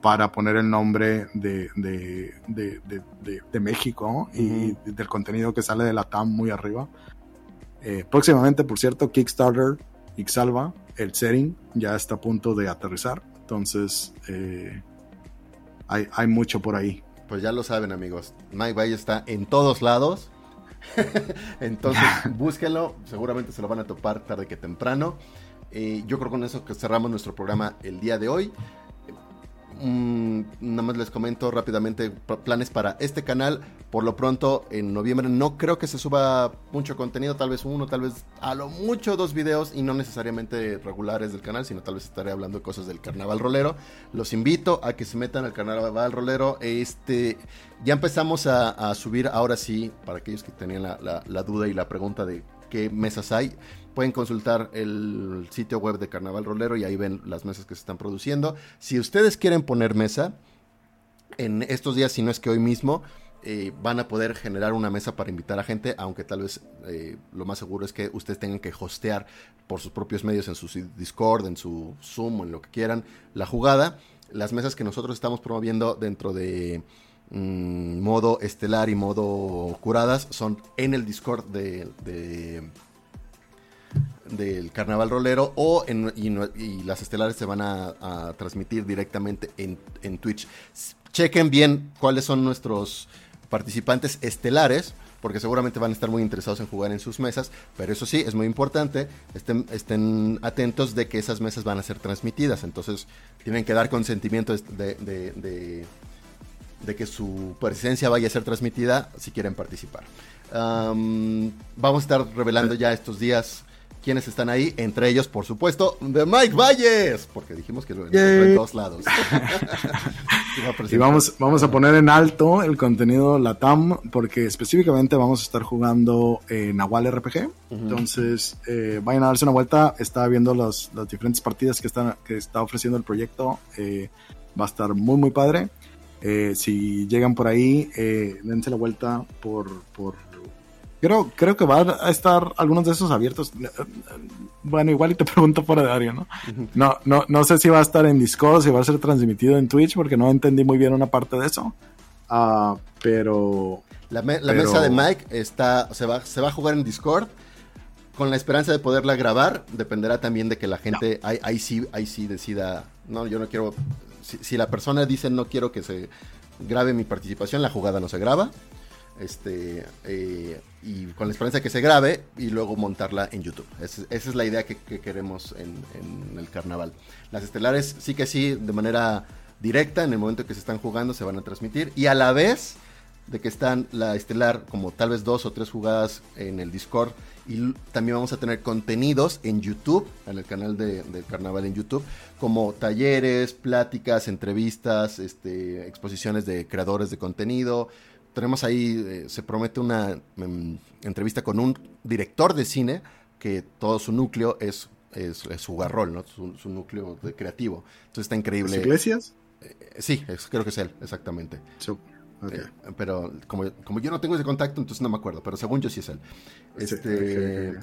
para poner el nombre de, de, de, de, México y del contenido que sale de la TAM muy arriba. próximamente, por cierto, Kickstarter, Ixalva, el setting ya está a punto de aterrizar. Entonces, eh, hay, mucho por ahí. Pues ya lo saben, amigos. Mike Valle está en todos lados. Entonces, búsquenlo. Seguramente se lo van a topar tarde que temprano. Eh, yo creo con eso que cerramos nuestro programa el día de hoy. Mm, nada más les comento rápidamente planes para este canal. Por lo pronto, en noviembre no creo que se suba mucho contenido, tal vez uno, tal vez a lo mucho dos videos y no necesariamente regulares del canal, sino tal vez estaré hablando de cosas del carnaval rolero. Los invito a que se metan al carnaval rolero. Este, ya empezamos a, subir ahora sí, para aquellos que tenían la duda y la pregunta de qué mesas hay pueden consultar el sitio web de Carnaval Rolero y ahí ven las mesas que se están produciendo. Si ustedes quieren poner mesa, en estos días, si no es que hoy mismo, eh, van a poder generar una mesa para invitar a gente, aunque tal vez eh, lo más seguro es que ustedes tengan que hostear por sus propios medios en su Discord, en su Zoom en lo que quieran la jugada. Las mesas que nosotros estamos promoviendo dentro de mm, modo estelar y modo curadas son en el Discord de del carnaval rolero o en, y, las estelares se van a, transmitir directamente en, en, Twitch. Chequen bien cuáles son nuestros participantes estelares porque seguramente van a estar muy interesados en jugar en sus mesas, pero eso sí, es muy importante, estén, estén atentos de que esas mesas van a ser transmitidas, entonces tienen que dar consentimiento de, que su presencia vaya a ser transmitida si quieren participar. vamos a estar revelando ya estos días quienes están ahí, entre ellos, por supuesto, de Mike Valles, porque dijimos que lo en todos lados. y vamos, vamos a poner en alto el contenido Latam, porque específicamente vamos a estar jugando en Nahual RPG. Entonces, eh, vayan a darse una vuelta. Está viendo las diferentes partidas que, están, que está ofreciendo el proyecto. Eh, va a estar muy, muy padre. Eh, si llegan por ahí, dense la vuelta por, por Creo, creo que va a estar algunos de esos abiertos. Bueno, igual y te pregunto de área, ¿no? No, no, no sé si va a estar en Discord, si va a ser transmitido en Twitch, porque no entendí muy bien una parte de eso. Uh, pero, la, mesa de Mike está, se va, se va a jugar en Discord con la esperanza de poderla grabar. Dependerá también de que la gente ahí, sí, ahí sí decida. No, yo no quiero. Si, la persona dice no quiero que se grabe mi participación, la jugada no se graba este eh, y con la esperanza de que se grabe y luego montarla en YouTube. esa es la idea que, queremos en, el carnaval. Las estelares sí que sí, de manera directa, en el momento que se están jugando, se van a transmitir y a la vez de que están la estelar como tal vez dos o tres jugadas en el Discord y también vamos a tener contenidos en YouTube, en el canal de, del carnaval en YouTube, como talleres, pláticas, entrevistas, este, exposiciones de creadores de contenido, tenemos ahí, eh, se promete una em, entrevista con un director de cine que todo su núcleo es, es, su garrol, ¿no? Su, núcleo de creativo. Entonces está increíble. iglesias? Eh, sí, creo que es él, exactamente. Eh, pero como, como yo no tengo ese contacto, entonces no me acuerdo, pero según yo sí es él. Este,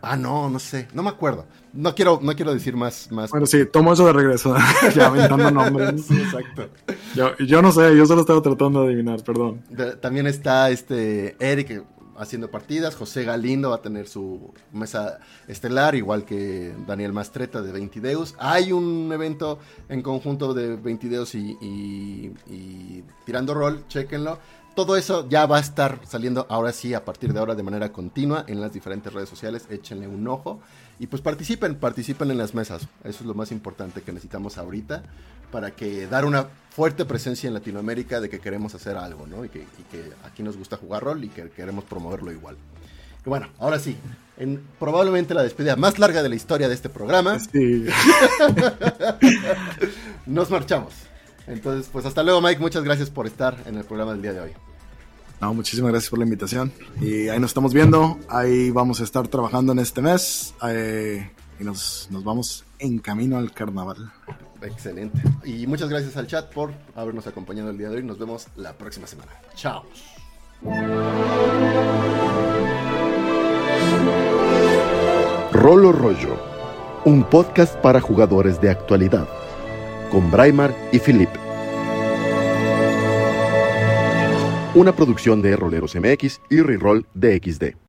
Ah, no, no sé, no me acuerdo. No quiero, no quiero decir más, más. Bueno, sí, tomo eso de regreso, ya aventando nombres. exacto. Yo, yo, no sé, yo solo estaba tratando de adivinar, perdón. también está este Eric haciendo partidas, José Galindo va a tener su mesa estelar, igual que Daniel Mastreta de Veintideus. Hay un evento en conjunto de Veintideus y, y, y Tirando Rol, chequenlo todo eso ya va a estar saliendo ahora sí, a partir de ahora, de manera continua en las diferentes redes sociales. Échenle un ojo y pues participen, participen en las mesas. Eso es lo más importante que necesitamos ahorita para que dar una fuerte presencia en Latinoamérica de que queremos hacer algo, ¿no? Y que, aquí nos gusta jugar rol y que queremos promoverlo igual. Y bueno, ahora sí, en probablemente la despedida más larga de la historia de este programa. Sí. nos marchamos. Entonces, pues hasta luego, Mike. Muchas gracias por estar en el programa del día de hoy. No, muchísimas gracias por la invitación. Y ahí nos estamos viendo. Ahí vamos a estar trabajando en este mes. Eh, y nos, nos vamos en camino al carnaval. Excelente. Y muchas gracias al chat por habernos acompañado el día de hoy. Nos vemos la próxima semana. Chao. Rolo Rollo, un podcast para jugadores de actualidad con Braimar y Philip. Una producción de Roleros MX y Reroll DXD.